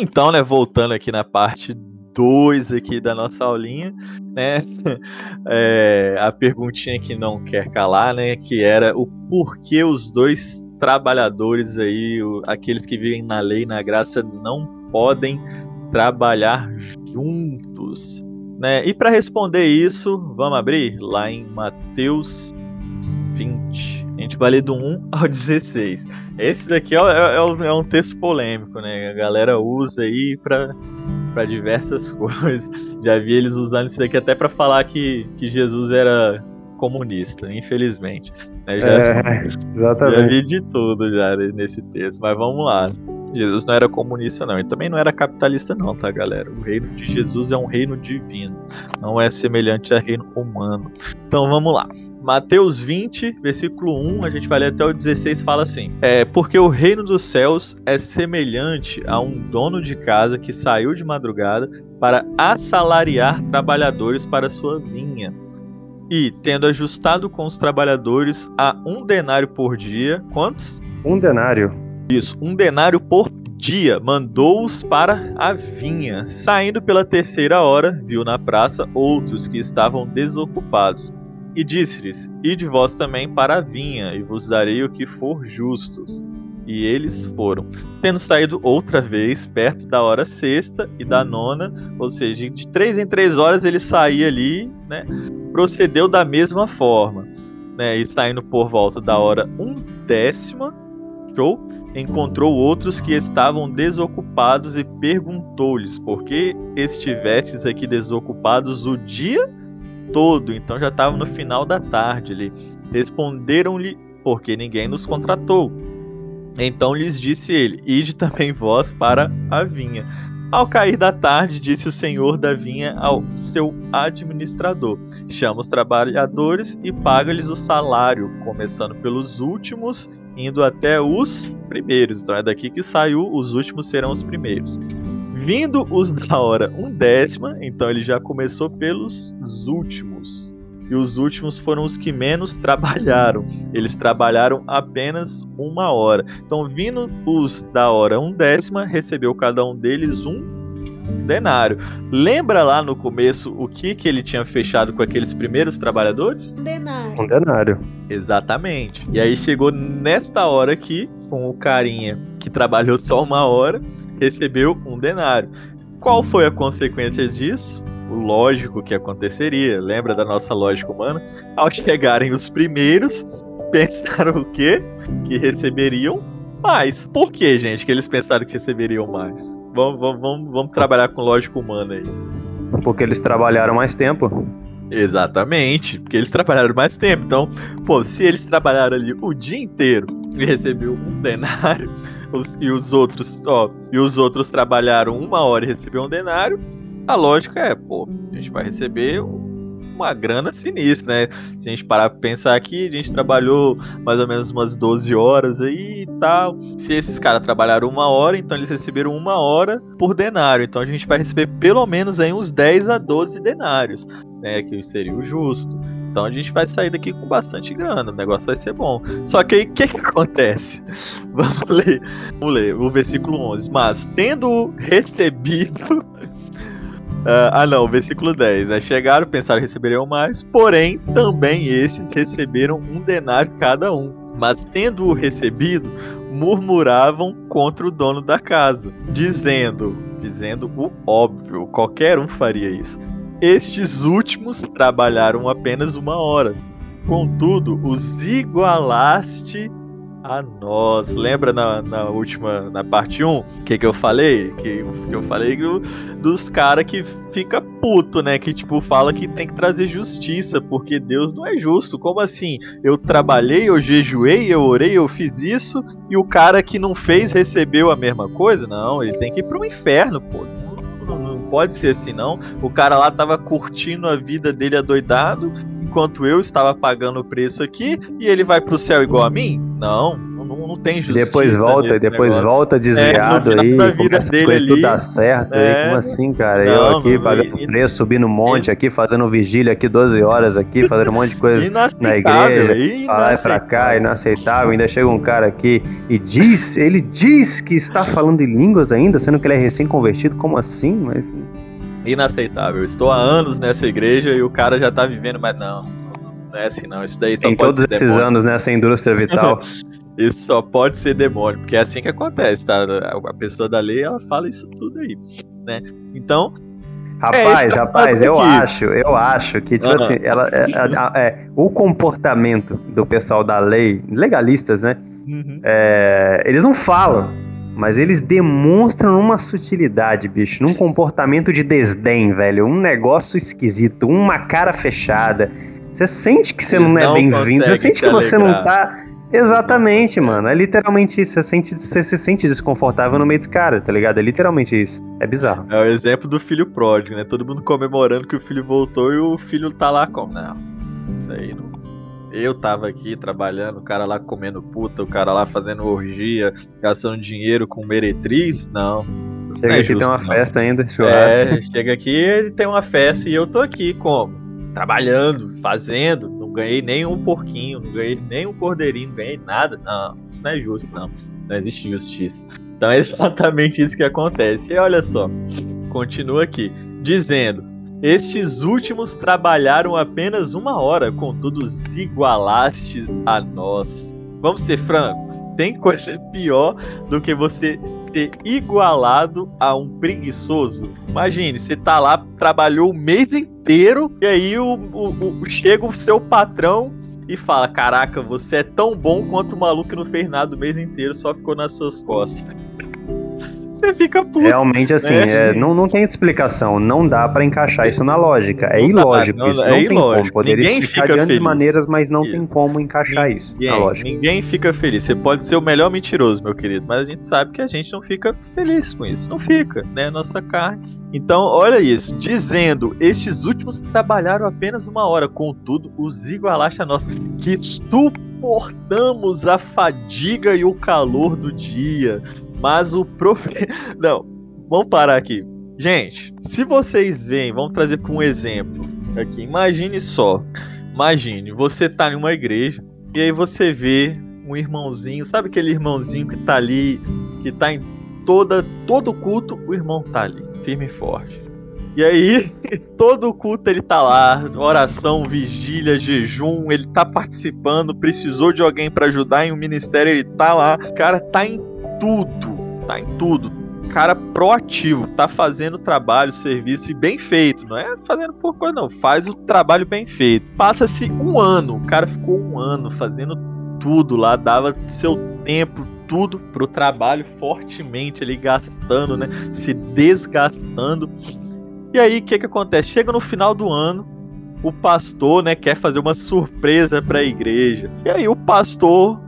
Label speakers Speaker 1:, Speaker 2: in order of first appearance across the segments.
Speaker 1: Então, né, voltando aqui na parte 2 aqui da nossa aulinha, né? É, a perguntinha que não quer calar, né? Que era o porquê os dois trabalhadores aí, aqueles que vivem na lei, na graça, não podem trabalhar juntos, né? E para responder isso, vamos abrir lá em Mateus 20. A gente vai ler do 1 ao 16. Esse daqui é, é, é um texto polêmico, né? A galera usa aí para para diversas coisas. Já vi eles usando isso daqui até para falar que, que Jesus era comunista, infelizmente. Né? Já, é, exatamente. já vi de tudo já nesse texto, mas vamos lá. Jesus não era comunista, não. E também não era capitalista, não, tá, galera? O reino de Jesus é um reino divino, não é semelhante ao reino humano. Então vamos lá. Mateus 20, versículo 1, a gente vai ler até o 16, fala assim: é, Porque o reino dos céus é semelhante a um dono de casa que saiu de madrugada para assalariar trabalhadores para sua vinha. E, tendo ajustado com os trabalhadores a um denário por dia, quantos?
Speaker 2: Um denário.
Speaker 1: Isso, um denário por dia, mandou-os para a vinha. Saindo pela terceira hora, viu na praça outros que estavam desocupados e disse-lhes: Ide vós também para a vinha, e vos darei o que for justos. E eles foram. Tendo saído outra vez, perto da hora sexta e da nona, ou seja, de três em três horas ele saía ali, né? Procedeu da mesma forma, né? E saindo por volta da hora um décima, show, encontrou outros que estavam desocupados e perguntou-lhes: Por que estivestes aqui desocupados o dia todo, então já estava no final da tarde ali. Responderam-lhe, porque ninguém nos contratou. Então lhes disse ele: Ide também vós para a vinha. Ao cair da tarde, disse o senhor da vinha ao seu administrador: Chama os trabalhadores e paga-lhes o salário, começando pelos últimos, indo até os primeiros. Então é daqui que saiu, os últimos serão os primeiros. Vindo os da hora um décima, então ele já começou pelos últimos. E os últimos foram os que menos trabalharam. Eles trabalharam apenas uma hora. Então, vindo os da hora um décima, recebeu cada um deles um denário. Lembra lá no começo o que, que ele tinha fechado com aqueles primeiros trabalhadores?
Speaker 2: Um denário. Um denário.
Speaker 1: Exatamente. E aí chegou nesta hora aqui, com o carinha que trabalhou só uma hora, recebeu um denário. Qual foi a consequência disso? O lógico que aconteceria, lembra da nossa lógica humana? Ao chegarem os primeiros, pensaram o quê? Que receberiam mais. Por que, gente, que eles pensaram que receberiam mais? Vamos, vamos, vamos, vamos trabalhar com lógica humana aí.
Speaker 2: Porque eles trabalharam mais tempo.
Speaker 1: Exatamente, porque eles trabalharam mais tempo. Então, pô, se eles trabalharam ali o dia inteiro e recebeu um denário, os, e os outros, ó, e os outros trabalharam uma hora e receberam um denário, a lógica é, pô, a gente vai receber uma grana sinistra, né? Se a gente parar pra pensar aqui, a gente trabalhou mais ou menos umas 12 horas aí e tal. Se esses caras trabalharam uma hora, então eles receberam uma hora por denário. Então a gente vai receber pelo menos aí uns 10 a 12 denários, né? Que seria o justo. Então a gente vai sair daqui com bastante grana, o negócio vai ser bom. Só que aí o que, que acontece? Vamos ler, vamos ler o versículo 11. Mas tendo recebido. Uh, ah, não, versículo 10. Né? Chegaram, pensaram receberiam mais, porém também esses receberam um denário cada um. Mas tendo-o recebido, murmuravam contra o dono da casa, dizendo, dizendo o óbvio, qualquer um faria isso estes últimos trabalharam apenas uma hora. Contudo, os igualaste a nós. Lembra na, na última, na parte 1, o que, que eu falei? Que, que eu falei do, dos caras que fica puto, né? Que tipo, fala que tem que trazer justiça, porque Deus não é justo. Como assim? Eu trabalhei, eu jejuei, eu orei, eu fiz isso, e o cara que não fez recebeu a mesma coisa? Não, ele tem que ir pro inferno, pô pode ser assim, não. O cara lá tava curtindo a vida dele adoidado, enquanto eu estava pagando o preço aqui, e ele vai pro céu igual a mim? Não, não, não tem justiça.
Speaker 2: Depois volta, depois negócio. volta desviado é, aí,
Speaker 1: essas dele coisas
Speaker 2: ali, tudo dá certo é, aí, como assim, cara? Não, eu aqui pagando e, preço, subindo um monte e, aqui, fazendo vigília aqui 12 horas aqui, fazendo um monte de coisa na igreja, vai pra cá, inaceitável, ainda chega um cara aqui e diz, ele diz que está falando em línguas ainda, sendo que ele é recém-convertido, como assim? Mas...
Speaker 1: Inaceitável, estou há anos nessa igreja e o cara já tá vivendo, mas não, não é assim não, isso daí só
Speaker 2: Em todos esses demônio. anos nessa indústria vital.
Speaker 1: isso só pode ser demônio, porque é assim que acontece, tá? A pessoa da lei, ela fala isso tudo aí, né? Então,
Speaker 2: Rapaz, é, rapaz, eu acho, eu acho que, tipo uhum. assim, ela, é, é, é, o comportamento do pessoal da lei, legalistas, né? Uhum. É, eles não falam, mas eles demonstram uma sutilidade, bicho, num comportamento de desdém, velho, um negócio esquisito, uma cara fechada. Você sente que você não, não é bem-vindo, você sente que você não tá Exatamente, mano. É literalmente isso. Você, sente, você se sente desconfortável no meio dos caras, tá ligado? É literalmente isso. É bizarro.
Speaker 1: É o exemplo do filho pródigo, né? Todo mundo comemorando que o filho voltou e o filho tá lá como? Não. Isso aí não. Eu tava aqui trabalhando, o cara lá comendo puta, o cara lá fazendo orgia, gastando dinheiro com meretriz. Não.
Speaker 2: Chega é aqui justo, tem uma não. festa ainda,
Speaker 1: churrasco. É, chega aqui ele tem uma festa e eu tô aqui como? Trabalhando, fazendo, ganhei nem um porquinho, não ganhei nem um cordeirinho, não ganhei nada. Não, isso não é justo, não. Não existe justiça. Então é exatamente isso que acontece. E olha só, continua aqui, dizendo: Estes últimos trabalharam apenas uma hora, contudo os igualastes a nós. Vamos ser francos tem coisa pior do que você ser igualado a um preguiçoso. Imagine, você tá lá, trabalhou o mês inteiro, e aí o, o, o, chega o seu patrão e fala: Caraca, você é tão bom quanto o maluco que não fez nada o mês inteiro, só ficou nas suas costas. Você fica puto.
Speaker 2: Realmente, assim, né? é, não, não tem explicação. Não dá para encaixar isso na lógica. É não ilógico. Dá, não, isso é não é tem ilógico. como. Poderia ninguém explicar de grandes maneiras, mas não isso. tem como encaixar ninguém, isso na lógica.
Speaker 1: Ninguém fica feliz. Você pode ser o melhor mentiroso, meu querido, mas a gente sabe que a gente não fica feliz com isso. Não fica, né? Nossa carne. Então, olha isso. Dizendo, estes últimos trabalharam apenas uma hora, contudo, os igualaste a nós, que suportamos a fadiga e o calor do dia mas o prof. Não, vamos parar aqui. Gente, se vocês veem, vamos trazer para um exemplo aqui. Imagine só. Imagine, você tá em uma igreja e aí você vê um irmãozinho, sabe aquele irmãozinho que tá ali, que tá em toda todo culto, o irmão tá ali, firme e forte. E aí, todo culto ele tá lá, oração, vigília, jejum, ele tá participando, precisou de alguém para ajudar em um ministério, ele tá lá. Cara tá em tudo, tá em tudo. Cara proativo, tá fazendo trabalho, serviço e bem feito. Não é fazendo por coisa, não. Faz o trabalho bem feito. Passa-se um ano, o cara ficou um ano fazendo tudo lá, dava seu tempo, tudo pro trabalho fortemente ali, gastando, né? Se desgastando. E aí, o que que acontece? Chega no final do ano, o pastor, né, quer fazer uma surpresa para a igreja. E aí o pastor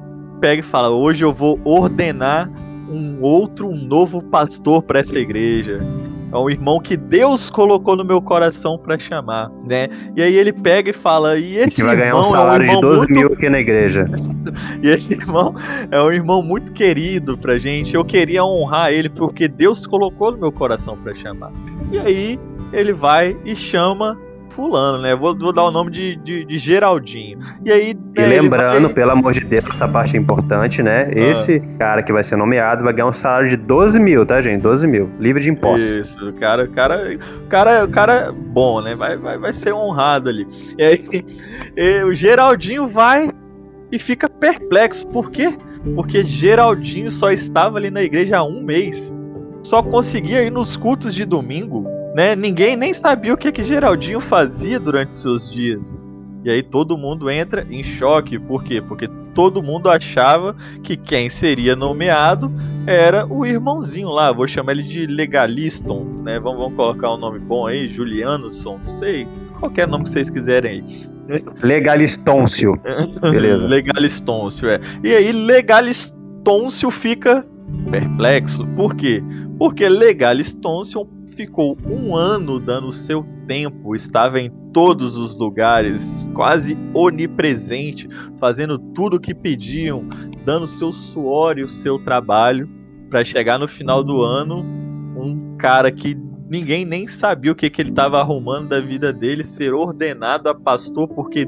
Speaker 1: pega e fala: "Hoje eu vou ordenar um outro, um novo pastor para essa igreja. É um irmão que Deus colocou no meu coração para chamar, né? E aí ele pega e fala, e esse
Speaker 2: que vai ganhar um salário é um de 12 muito... mil aqui na igreja.
Speaker 1: e esse irmão é um irmão muito querido pra gente. Eu queria honrar ele porque Deus colocou no meu coração para chamar. E aí ele vai e chama fulano, né? Vou, vou dar o nome de, de, de Geraldinho. E aí.
Speaker 2: Né, e lembrando, vai... pelo amor de Deus, essa parte é importante, né? Ah. Esse cara que vai ser nomeado vai ganhar um salário de 12 mil, tá, gente? 12 mil. Livre de impostos.
Speaker 1: Isso, o cara, o cara, o cara, o cara é bom, né? Vai, vai, vai ser honrado ali. E aí, e o Geraldinho vai e fica perplexo. Por quê? Porque Geraldinho só estava ali na igreja há um mês. Só conseguia ir nos cultos de domingo né? Ninguém nem sabia o que que Geraldinho fazia durante seus dias. E aí todo mundo entra em choque, por quê? Porque todo mundo achava que quem seria nomeado era o irmãozinho lá, vou chamar ele de Legaliston, né? Vamos, vamos colocar um nome bom aí, Julianusson, não sei, qualquer nome que vocês quiserem
Speaker 2: aí. Legalistôncio.
Speaker 1: Beleza. Legalistôncio, é. E aí Legalistôncio fica perplexo. Por quê? Porque Legalistoncio ficou um ano dando seu tempo, estava em todos os lugares, quase onipresente, fazendo tudo o que pediam, dando seu suor e o seu trabalho para chegar no final do ano um cara que ninguém nem sabia o que, que ele estava arrumando da vida dele ser ordenado a pastor porque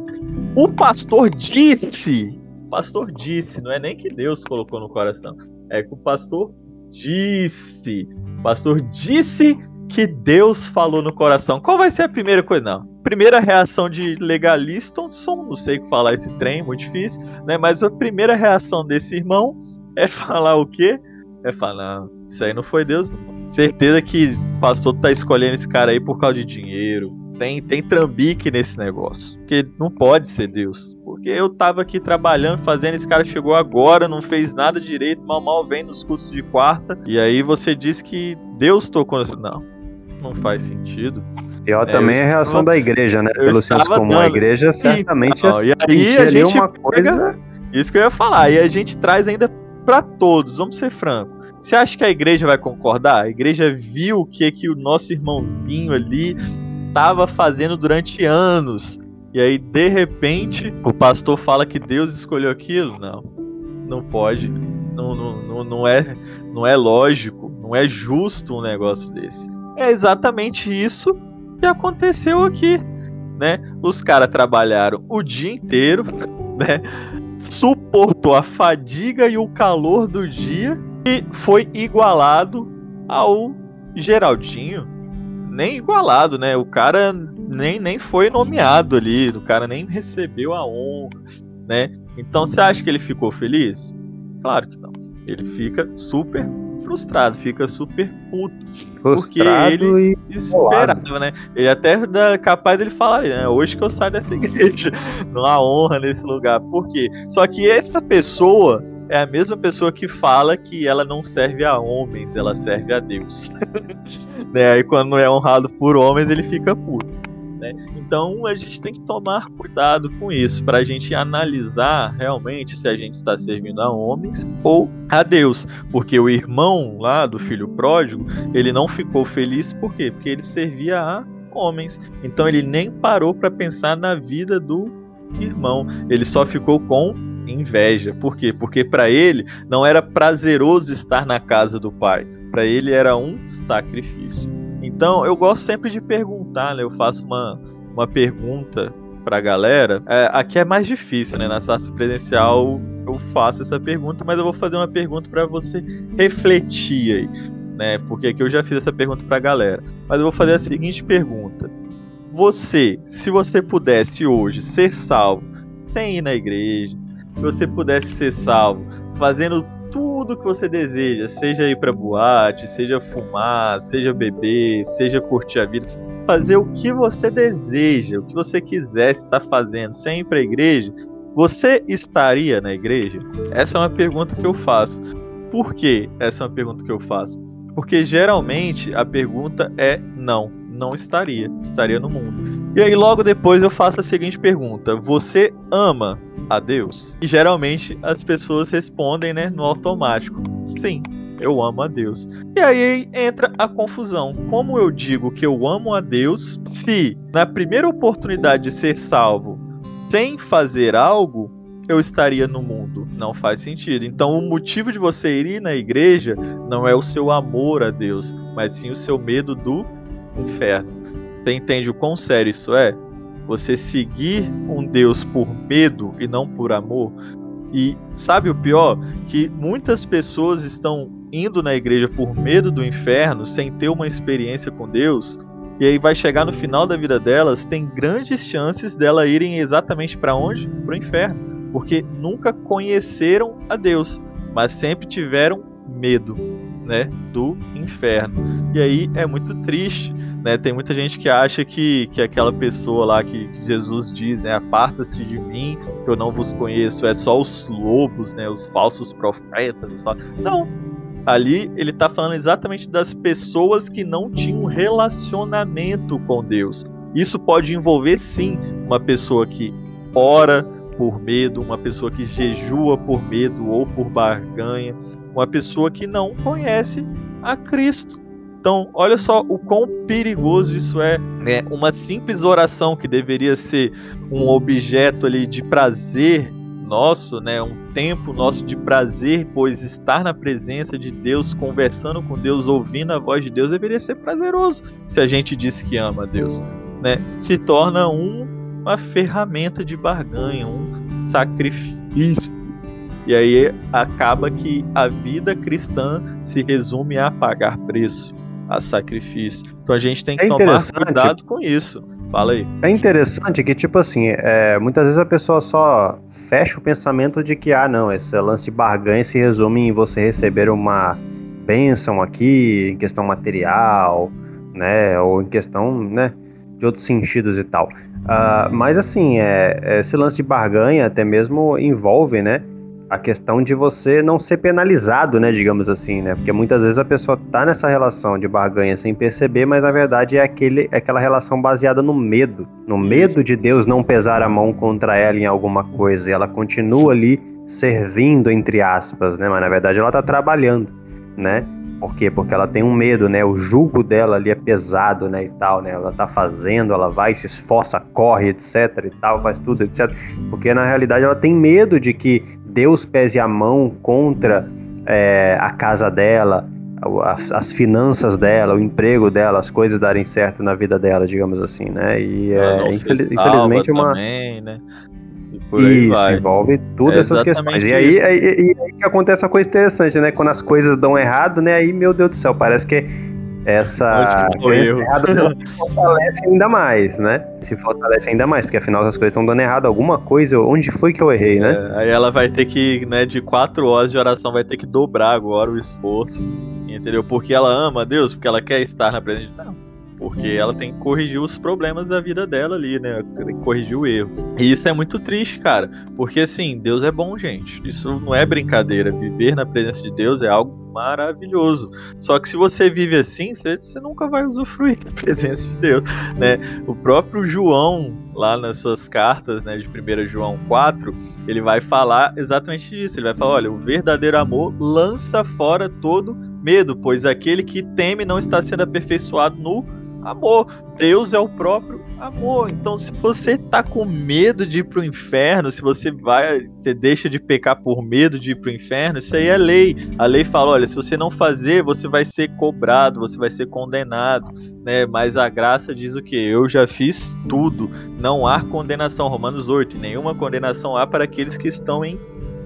Speaker 1: o pastor disse, o pastor disse, não é nem que Deus colocou no coração, é que o pastor disse, o pastor disse que Deus falou no coração. Qual vai ser a primeira coisa? Não. Primeira reação de legalista, som, não sei falar esse trem, muito difícil, né? Mas a primeira reação desse irmão é falar o quê? É falar, não, isso aí não foi Deus, não. Certeza que o pastor tá escolhendo esse cara aí por causa de dinheiro. Tem, tem trambique nesse negócio. Porque não pode ser Deus. Porque eu tava aqui trabalhando, fazendo, esse cara chegou agora, não fez nada direito, mal mal vem nos cursos de quarta. E aí você diz que Deus tocou. Não, não faz sentido.
Speaker 2: Pior é, também é a reação estava, da igreja, né? Pelo senso comum. Dando... A igreja certamente
Speaker 1: então, e aí a gente uma coisa. Isso que eu ia falar. E a gente traz ainda para todos, vamos ser francos. Você acha que a igreja vai concordar? A igreja viu o que, que o nosso irmãozinho ali estava fazendo durante anos. E aí, de repente, o pastor fala que Deus escolheu aquilo? Não. Não pode. Não, não, não, não, é, não é lógico. Não é justo um negócio desse. É exatamente isso que aconteceu aqui, né? Os caras trabalharam o dia inteiro, né? Suportou a fadiga e o calor do dia e foi igualado ao Geraldinho. Nem igualado, né? O cara nem, nem foi nomeado ali, o cara nem recebeu a honra, né? Então você acha que ele ficou feliz? Claro que não. Ele fica super frustrado, fica super puto. Frustrado porque ele esperava, né? Ele até é capaz dele falar, né? Hoje que eu saio dessa igreja. Não há honra nesse lugar. Por quê? Só que essa pessoa é a mesma pessoa que fala que ela não serve a homens, ela serve a Deus. né? Aí quando não é honrado por homens, ele fica puto. Né? Então a gente tem que tomar cuidado com isso, para a gente analisar realmente se a gente está servindo a homens ou a Deus. Porque o irmão lá do filho pródigo, ele não ficou feliz, por quê? Porque ele servia a homens. Então ele nem parou para pensar na vida do irmão, ele só ficou com inveja. Por quê? Porque para ele não era prazeroso estar na casa do pai, para ele era um sacrifício. Então eu gosto sempre de perguntar, né? Eu faço uma, uma pergunta pra galera. É, aqui é mais difícil, né? Na sala presencial eu faço essa pergunta, mas eu vou fazer uma pergunta para você refletir aí, né? Porque aqui eu já fiz essa pergunta pra galera. Mas eu vou fazer a seguinte pergunta. Você, se você pudesse hoje ser salvo sem ir na igreja, se você pudesse ser salvo fazendo tudo que você deseja, seja ir para boate, seja fumar, seja beber, seja curtir a vida, fazer o que você deseja, o que você quiser estar fazendo, sem ir para igreja, você estaria na igreja? Essa é uma pergunta que eu faço. Por que essa é uma pergunta que eu faço? Porque geralmente a pergunta é não, não estaria, estaria no mundo. E aí logo depois eu faço a seguinte pergunta: você ama a Deus? E geralmente as pessoas respondem, né, no automático. Sim, eu amo a Deus. E aí entra a confusão. Como eu digo que eu amo a Deus se na primeira oportunidade de ser salvo, sem fazer algo, eu estaria no mundo? Não faz sentido. Então o motivo de você ir na igreja não é o seu amor a Deus, mas sim o seu medo do inferno. Você entende o quão sério isso é? Você seguir um Deus por medo e não por amor. E sabe o pior? Que muitas pessoas estão indo na igreja por medo do inferno, sem ter uma experiência com Deus, e aí vai chegar no final da vida delas, tem grandes chances dela irem exatamente para onde? Para o inferno, porque nunca conheceram a Deus, mas sempre tiveram medo, né, do inferno. E aí é muito triste né, tem muita gente que acha que, que aquela pessoa lá que, que Jesus diz, né, aparta-se de mim, que eu não vos conheço, é só os lobos, né, os falsos profetas. Não, ali ele está falando exatamente das pessoas que não tinham relacionamento com Deus. Isso pode envolver sim uma pessoa que ora por medo, uma pessoa que jejua por medo ou por barganha, uma pessoa que não conhece a Cristo Então, olha só o quão perigoso isso é. Né? Uma simples oração que deveria ser um objeto ali de prazer nosso, né, um tempo nosso de prazer, pois estar na presença de Deus, conversando com Deus, ouvindo a voz de Deus, deveria ser prazeroso se a gente diz que ama a Deus. Né? Se torna um, uma ferramenta de barganha, um sacrifício. E aí acaba que a vida cristã se resume a pagar preço, a sacrifício. Então a gente tem que é tomar cuidado com isso. Fala aí.
Speaker 2: É interessante que, tipo assim, é, muitas vezes a pessoa só fecha o pensamento de que, ah, não, esse lance de barganha se resume em você receber uma bênção aqui, em questão material, né, ou em questão, né, de outros sentidos e tal. Uh, mas assim, é, esse lance de barganha até mesmo envolve, né, a questão de você não ser penalizado, né, digamos assim, né? Porque muitas vezes a pessoa tá nessa relação de barganha sem perceber, mas na verdade é aquele, é aquela relação baseada no medo, no medo de Deus não pesar a mão contra ela em alguma coisa, e ela continua ali servindo entre aspas, né? Mas na verdade ela tá trabalhando, né? Por quê? Porque ela tem um medo, né? O jugo dela ali é pesado, né? E tal, né? Ela tá fazendo, ela vai, se esforça, corre, etc. e tal, faz tudo, etc. Porque na realidade ela tem medo de que Deus pese a mão contra é, a casa dela, as, as, finanças dela, o emprego dela, as coisas darem certo na vida dela, digamos assim, né? E é, infeliz, infelizmente uma. Também, né? Isso, vai. envolve todas é essas questões. E aí, aí, aí, aí, que acontece uma coisa interessante, né? Quando as coisas dão errado, né? Aí, meu Deus do céu, parece que essa errada se fortalece ainda mais, né? Se fortalece ainda mais, porque afinal as coisas estão dando errado. Alguma coisa, onde foi que eu errei, né?
Speaker 1: É, aí ela vai ter que, né, de quatro horas de oração, vai ter que dobrar agora o esforço, entendeu? Porque ela ama Deus, porque ela quer estar na presença de Deus. Porque ela tem que corrigir os problemas da vida dela ali, né? Tem que corrigir o erro. E isso é muito triste, cara. Porque assim, Deus é bom, gente. Isso não é brincadeira. Viver na presença de Deus é algo maravilhoso. Só que se você vive assim, você, você nunca vai usufruir da presença de Deus, né? O próprio João, lá nas suas cartas, né, de 1 João 4, ele vai falar exatamente disso. Ele vai falar: olha, o verdadeiro amor lança fora todo medo, pois aquele que teme não está sendo aperfeiçoado no amor. Deus é o próprio amor. Então, se você tá com medo de ir pro inferno, se você vai, deixa de pecar por medo de ir pro inferno, isso aí é lei. A lei fala, olha, se você não fazer, você vai ser cobrado, você vai ser condenado, né? Mas a graça diz o que? Eu já fiz tudo. Não há condenação. Romanos 8. Nenhuma condenação há para aqueles que estão em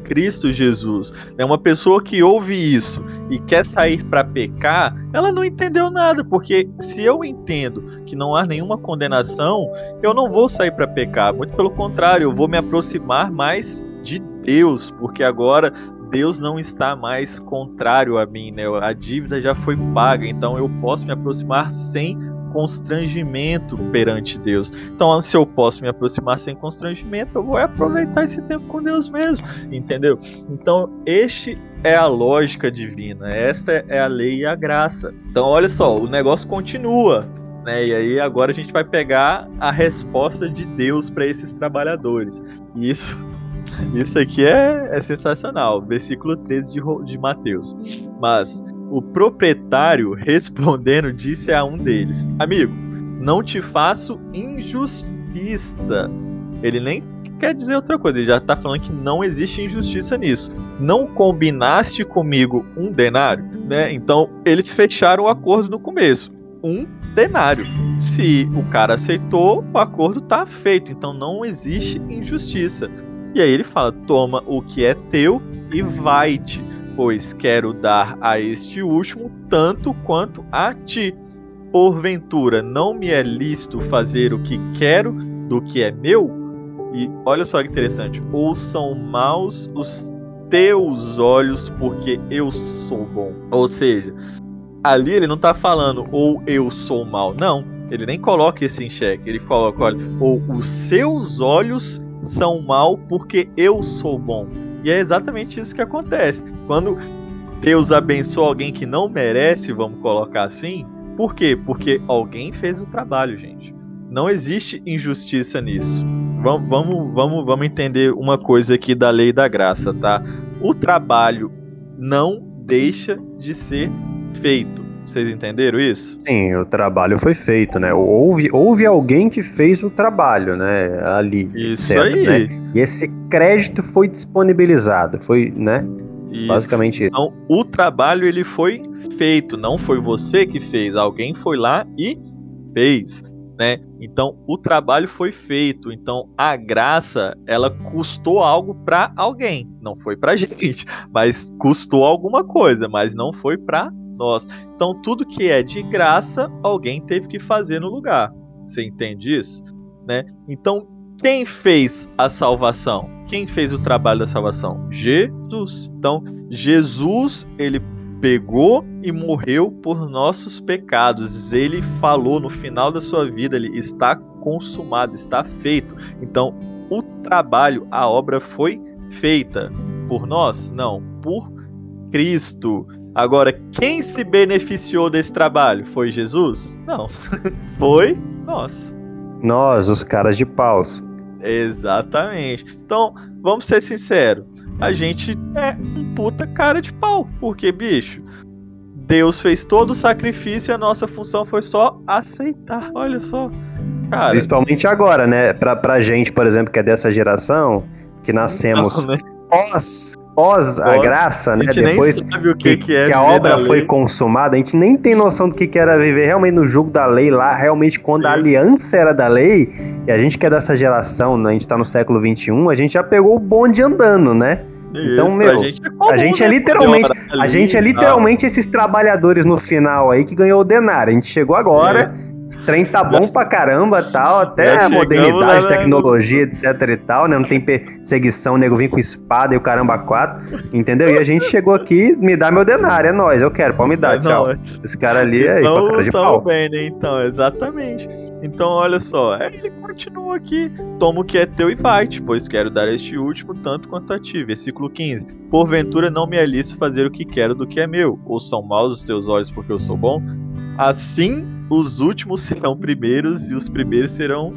Speaker 1: Cristo Jesus. É uma pessoa que ouve isso e quer sair para pecar, ela não entendeu nada, porque se eu entendo que não há nenhuma condenação, eu não vou sair para pecar. Muito pelo contrário, eu vou me aproximar mais de Deus, porque agora Deus não está mais contrário a mim, né? A dívida já foi paga, então eu posso me aproximar sem constrangimento perante Deus. Então, se eu posso me aproximar sem constrangimento, eu vou aproveitar esse tempo com Deus mesmo, entendeu? Então, este é a lógica divina, esta é a lei e a graça. Então, olha só, o negócio continua. Né? E aí agora a gente vai pegar a resposta de Deus para esses trabalhadores. Isso isso aqui é, é sensacional. Versículo 13 de, de Mateus. Mas o proprietário, respondendo, disse a um deles: Amigo, não te faço injustiça. Ele nem quer dizer outra coisa, ele já está falando que não existe injustiça nisso. Não combinaste comigo um denário, né? Então eles fecharam o acordo no começo. Um denário. Se o cara aceitou, o acordo está feito. Então não existe injustiça. E aí ele fala: toma o que é teu e vai-te pois quero dar a este último tanto quanto a ti. Porventura não me é lícito fazer o que quero do que é meu? E olha só que interessante: ou são maus os teus olhos, porque eu sou bom. Ou seja, ali ele não está falando ou eu sou mal, não. Ele nem coloca isso em xeque. Ele coloca, olha, ou os seus olhos são mal porque eu sou bom. E é exatamente isso que acontece. Quando Deus abençoa alguém que não merece, vamos colocar assim, por quê? Porque alguém fez o trabalho, gente. Não existe injustiça nisso. Vamos, vamos, vamos, vamos entender uma coisa aqui da lei da graça, tá? O trabalho não deixa de ser feito. Vocês entenderam isso?
Speaker 2: Sim, o trabalho foi feito, né? Houve, houve alguém que fez o trabalho, né? Ali.
Speaker 1: Isso certo, aí.
Speaker 2: Né? E esse crédito foi disponibilizado, foi, né? Isso. Basicamente isso.
Speaker 1: Então, o trabalho ele foi feito, não foi você que fez, alguém foi lá e fez, né? Então, o trabalho foi feito. Então, a graça, ela custou algo para alguém, não foi pra gente, mas custou alguma coisa, mas não foi para nós. Então, tudo que é de graça, alguém teve que fazer no lugar. Você entende isso? Né? Então, quem fez a salvação? Quem fez o trabalho da salvação? Jesus. Então, Jesus, ele pegou e morreu por nossos pecados. Ele falou no final da sua vida, ele está consumado, está feito. Então, o trabalho, a obra foi feita por nós? Não, por Cristo. Agora, quem se beneficiou desse trabalho? Foi Jesus? Não. Foi nós.
Speaker 2: Nós, os caras de paus.
Speaker 1: Exatamente. Então, vamos ser sinceros. A gente é um puta cara de pau. Porque, bicho, Deus fez todo o sacrifício e a nossa função foi só aceitar. Olha só.
Speaker 2: Cara. Principalmente agora, né? Pra, pra gente, por exemplo, que é dessa geração, que nascemos não, né? pós pós a graça, né? Depois
Speaker 1: que, que, que, é
Speaker 2: que a obra foi consumada, a gente nem tem noção do que, era viver realmente no jogo da lei lá, realmente quando Sim. a aliança era da lei, e a gente que é dessa geração, né, a gente tá no século XXI, a gente já pegou o bonde andando, né? Isso, então, meu, a gente é, comum, a gente é né? literalmente, a gente é literalmente esses trabalhadores no final aí que ganhou o denário. A gente chegou agora, é esse trem tá bom pra caramba tal, até a modernidade, lá, tecnologia, etc e tal, né? Não tem perseguição, o nego vem com espada e o caramba quatro, entendeu? E a gente chegou aqui, me dá meu denário, é nóis, eu quero, pode me dar, é tchau. Nóis. Esse cara ali é
Speaker 1: então,
Speaker 2: aí, cara
Speaker 1: de pau. bem, né? Então, exatamente. Então, olha só, é, ele continua aqui. Toma o que é teu e vai-te, pois quero dar este último tanto quanto a ti. Versículo 15. Porventura não me é lícito fazer o que quero do que é meu, ou são maus os teus olhos porque eu sou bom? Assim os últimos serão primeiros e os primeiros serão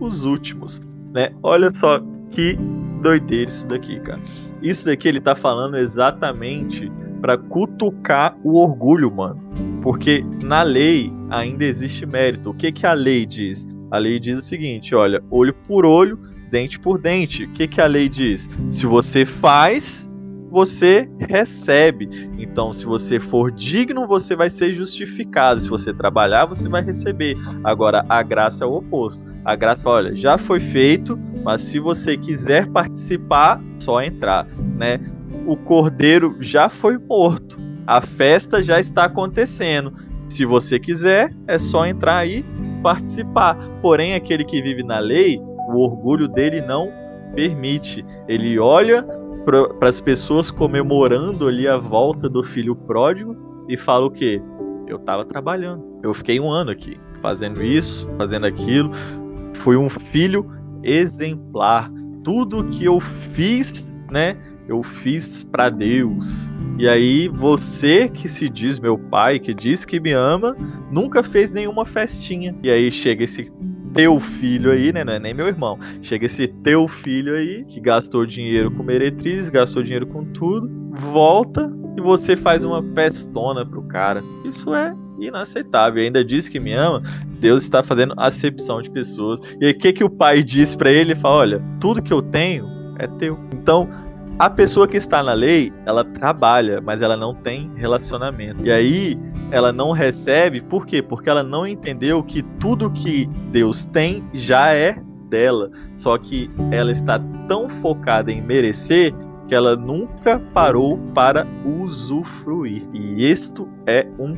Speaker 1: os últimos, né? Olha só que doideira isso daqui, cara. Isso daqui ele tá falando exatamente para cutucar o orgulho, mano. Porque na lei ainda existe mérito. O que que a lei diz? A lei diz o seguinte, olha, olho por olho, dente por dente. O que que a lei diz? Se você faz, você recebe. Então, se você for digno, você vai ser justificado. Se você trabalhar, você vai receber. Agora, a graça é o oposto. A graça, olha, já foi feito, mas se você quiser participar, só entrar, né? O cordeiro já foi morto. A festa já está acontecendo. Se você quiser, é só entrar aí participar. Porém, aquele que vive na lei, o orgulho dele não permite. Ele olha para as pessoas comemorando ali a volta do filho pródigo e fala o quê? Eu tava trabalhando. Eu fiquei um ano aqui fazendo isso, fazendo aquilo. Fui um filho exemplar. Tudo que eu fiz, né? Eu fiz para Deus. E aí você que se diz meu pai, que diz que me ama, nunca fez nenhuma festinha. E aí chega esse teu filho aí, né? Não é nem meu irmão. Chega esse teu filho aí, que gastou dinheiro com meretriz, gastou dinheiro com tudo, volta e você faz uma festona pro cara. Isso é inaceitável. ainda diz que me ama. Deus está fazendo acepção de pessoas. E aí, o que, que o pai diz para ele? Ele fala: Olha, tudo que eu tenho é teu. Então, a pessoa que está na lei, ela trabalha, mas ela não tem relacionamento. E aí ela não recebe, por quê? Porque ela não entendeu que tudo que Deus tem já é dela. Só que ela está tão focada em merecer que ela nunca parou para usufruir. E isto é um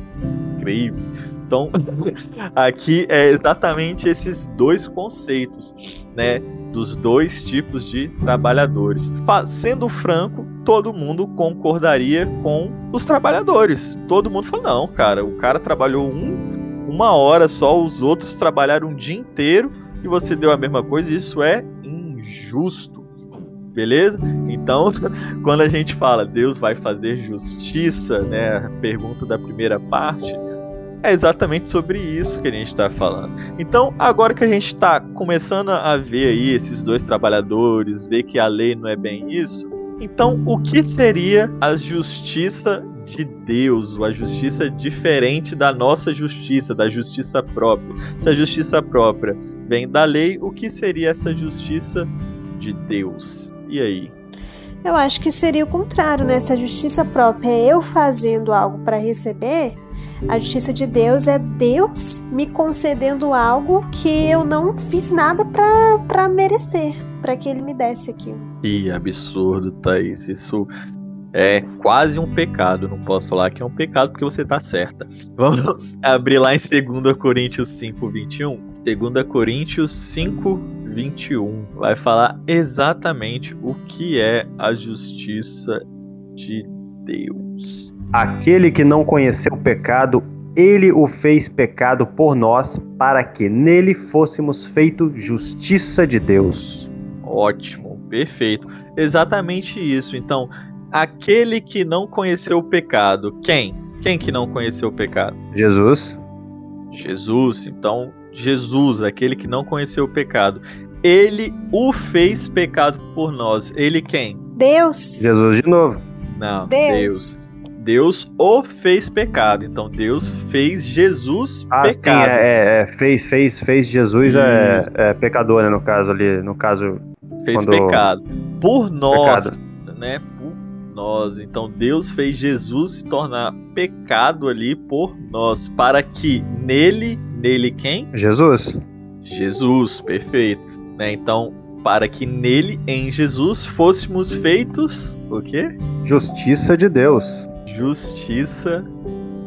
Speaker 1: incrível. Então, aqui é exatamente esses dois conceitos, né? Dos dois tipos de trabalhadores. Sendo franco, todo mundo concordaria com os trabalhadores. Todo mundo fala: não, cara, o cara trabalhou um, uma hora só, os outros trabalharam um dia inteiro e você deu a mesma coisa. Isso é injusto. Beleza? Então, quando a gente fala Deus vai fazer justiça, né? A pergunta da primeira parte é exatamente sobre isso que a gente está falando. Então, agora que a gente está começando a ver aí esses dois trabalhadores, ver que a lei não é bem isso, então o que seria a justiça de Deus, a justiça diferente da nossa justiça, da justiça própria. Se a justiça própria vem da lei, o que seria essa justiça de Deus? E aí?
Speaker 3: Eu acho que seria o contrário, né? Se a justiça própria é eu fazendo algo para receber, a justiça de Deus é Deus me concedendo algo que eu não fiz nada para merecer, para que ele me desse aquilo.
Speaker 1: Que absurdo, Thaís. Isso é quase um pecado. Não posso falar que é um pecado porque você está certa. Vamos abrir lá em 2 Coríntios 5, 21. 2 Coríntios 5, 21 vai falar exatamente o que é a justiça de Deus.
Speaker 2: Aquele que não conheceu o pecado, ele o fez pecado por nós, para que nele fôssemos feito justiça de Deus.
Speaker 1: Ótimo, perfeito. Exatamente isso. Então, aquele que não conheceu o pecado, quem? Quem que não conheceu o pecado?
Speaker 2: Jesus.
Speaker 1: Jesus. Então, Jesus, aquele que não conheceu o pecado, ele o fez pecado por nós. Ele quem?
Speaker 3: Deus.
Speaker 2: Jesus de novo.
Speaker 1: Não, Deus. Deus. Deus o fez pecado. Então Deus fez Jesus ah, pecado. Sim,
Speaker 2: é, é, é, fez, fez, fez Jesus é, é, pecador, né? No caso ali, no caso.
Speaker 1: Fez quando... pecado. Por nós, pecado. né? Por nós. Então Deus fez Jesus se tornar pecado ali por nós, para que nele Nele quem?
Speaker 2: Jesus.
Speaker 1: Jesus, perfeito. Né? Então, para que nele, em Jesus, fôssemos feitos o quê?
Speaker 2: Justiça de Deus.
Speaker 1: Justiça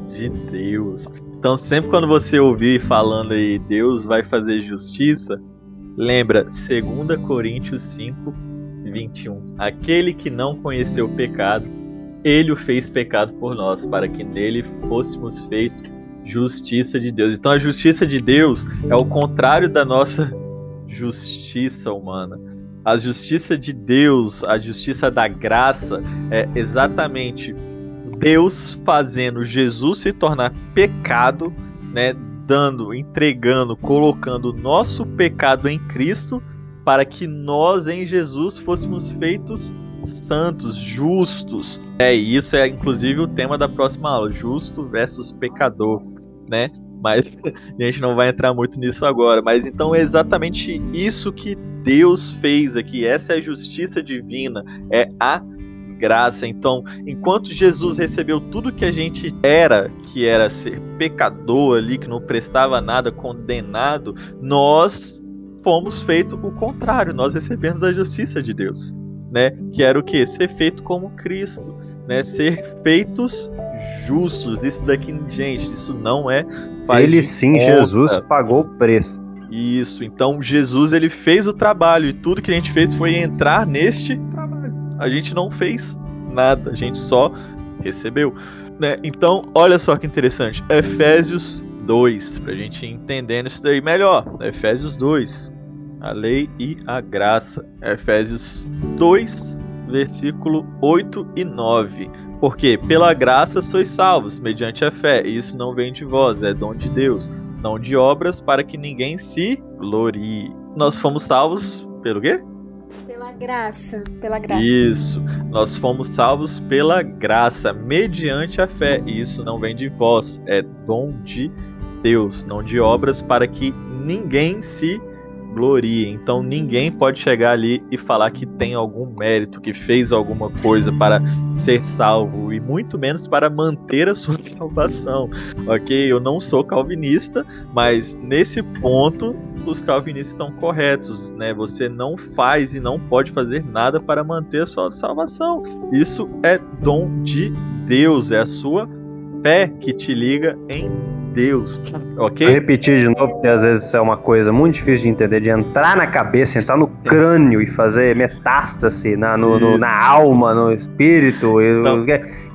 Speaker 1: de Deus. Então, sempre quando você ouvir falando aí, Deus vai fazer justiça, lembra 2 Coríntios 5, 21. Aquele que não conheceu o pecado, ele o fez pecado por nós, para que nele fôssemos feitos justiça de Deus. Então a justiça de Deus é o contrário da nossa justiça humana. A justiça de Deus, a justiça da graça, é exatamente Deus fazendo Jesus se tornar pecado, né, dando, entregando, colocando nosso pecado em Cristo, para que nós em Jesus fôssemos feitos santos, justos. É, isso é inclusive o tema da próxima aula, justo versus pecador né? Mas a gente não vai entrar muito nisso agora. Mas então é exatamente isso que Deus fez aqui. Essa é a justiça divina, é a graça. Então, enquanto Jesus recebeu tudo que a gente era, que era ser pecador ali, que não prestava nada, condenado, nós fomos feito o contrário. Nós recebemos a justiça de Deus, né? Que era o que? Ser feito como Cristo, né? Ser feitos justos. Isso daqui, gente, isso não é.
Speaker 2: Ele sim, conta. Jesus pagou o preço.
Speaker 1: Isso. Então Jesus ele fez o trabalho e tudo que a gente fez foi entrar neste trabalho. A gente não fez nada, a gente só recebeu. Né? Então, olha só que interessante. Efésios 2, pra gente entendendo isso daí melhor. Efésios 2, a lei e a graça. Efésios 2, versículo 8 e 9. Porque pela graça sois salvos, mediante a fé, e isso não vem de vós, é dom de Deus, não de obras, para que ninguém se glorie. Nós fomos salvos pelo quê?
Speaker 3: Pela graça, pela graça.
Speaker 1: Isso. Nós fomos salvos pela graça, mediante a fé, e isso não vem de vós, é dom de Deus, não de obras, para que ninguém se Então ninguém pode chegar ali e falar que tem algum mérito, que fez alguma coisa para ser salvo e muito menos para manter a sua salvação. Ok? Eu não sou calvinista, mas nesse ponto os calvinistas estão corretos, né? Você não faz e não pode fazer nada para manter a sua salvação. Isso é dom de Deus, é a sua fé que te liga em Deus, ok?
Speaker 2: Vou repetir de novo, porque às vezes é uma coisa muito difícil de entender, de entrar na cabeça, entrar no crânio e fazer metástase na, no, no, na alma, no espírito e, então,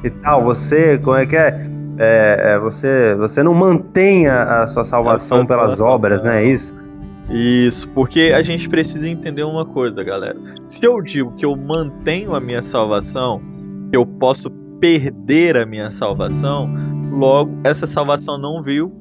Speaker 2: e, tal. Você, como é que é? é, é você, você não mantém a, a sua salvação pelas obras, né? É isso?
Speaker 1: Isso, porque a gente precisa entender uma coisa, galera. Se eu digo que eu mantenho a minha salvação, que eu posso perder a minha salvação, Logo, essa salvação não veio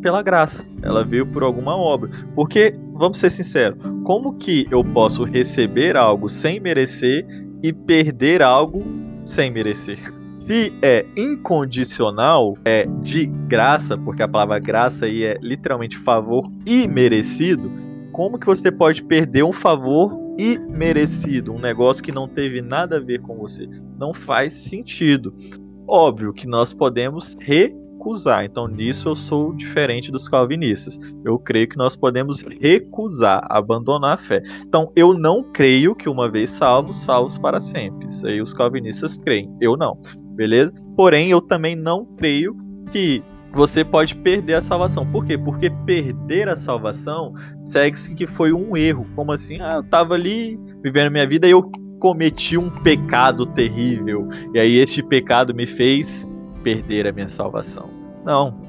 Speaker 1: pela graça, ela veio por alguma obra. Porque, vamos ser sinceros, como que eu posso receber algo sem merecer e perder algo sem merecer? Se é incondicional, é de graça, porque a palavra graça aí é literalmente favor e merecido, como que você pode perder um favor e merecido, um negócio que não teve nada a ver com você? Não faz sentido. Óbvio que nós podemos recusar. Então, nisso eu sou diferente dos calvinistas. Eu creio que nós podemos recusar, abandonar a fé. Então, eu não creio que uma vez salvos, salvos para sempre. Isso aí os calvinistas creem. Eu não beleza? Porém, eu também não creio que você pode perder a salvação. Por quê? Porque perder a salvação segue-se que foi um erro. Como assim? Ah, eu tava ali vivendo minha vida e eu cometi um pecado terrível. E aí este pecado me fez perder a minha salvação. Não.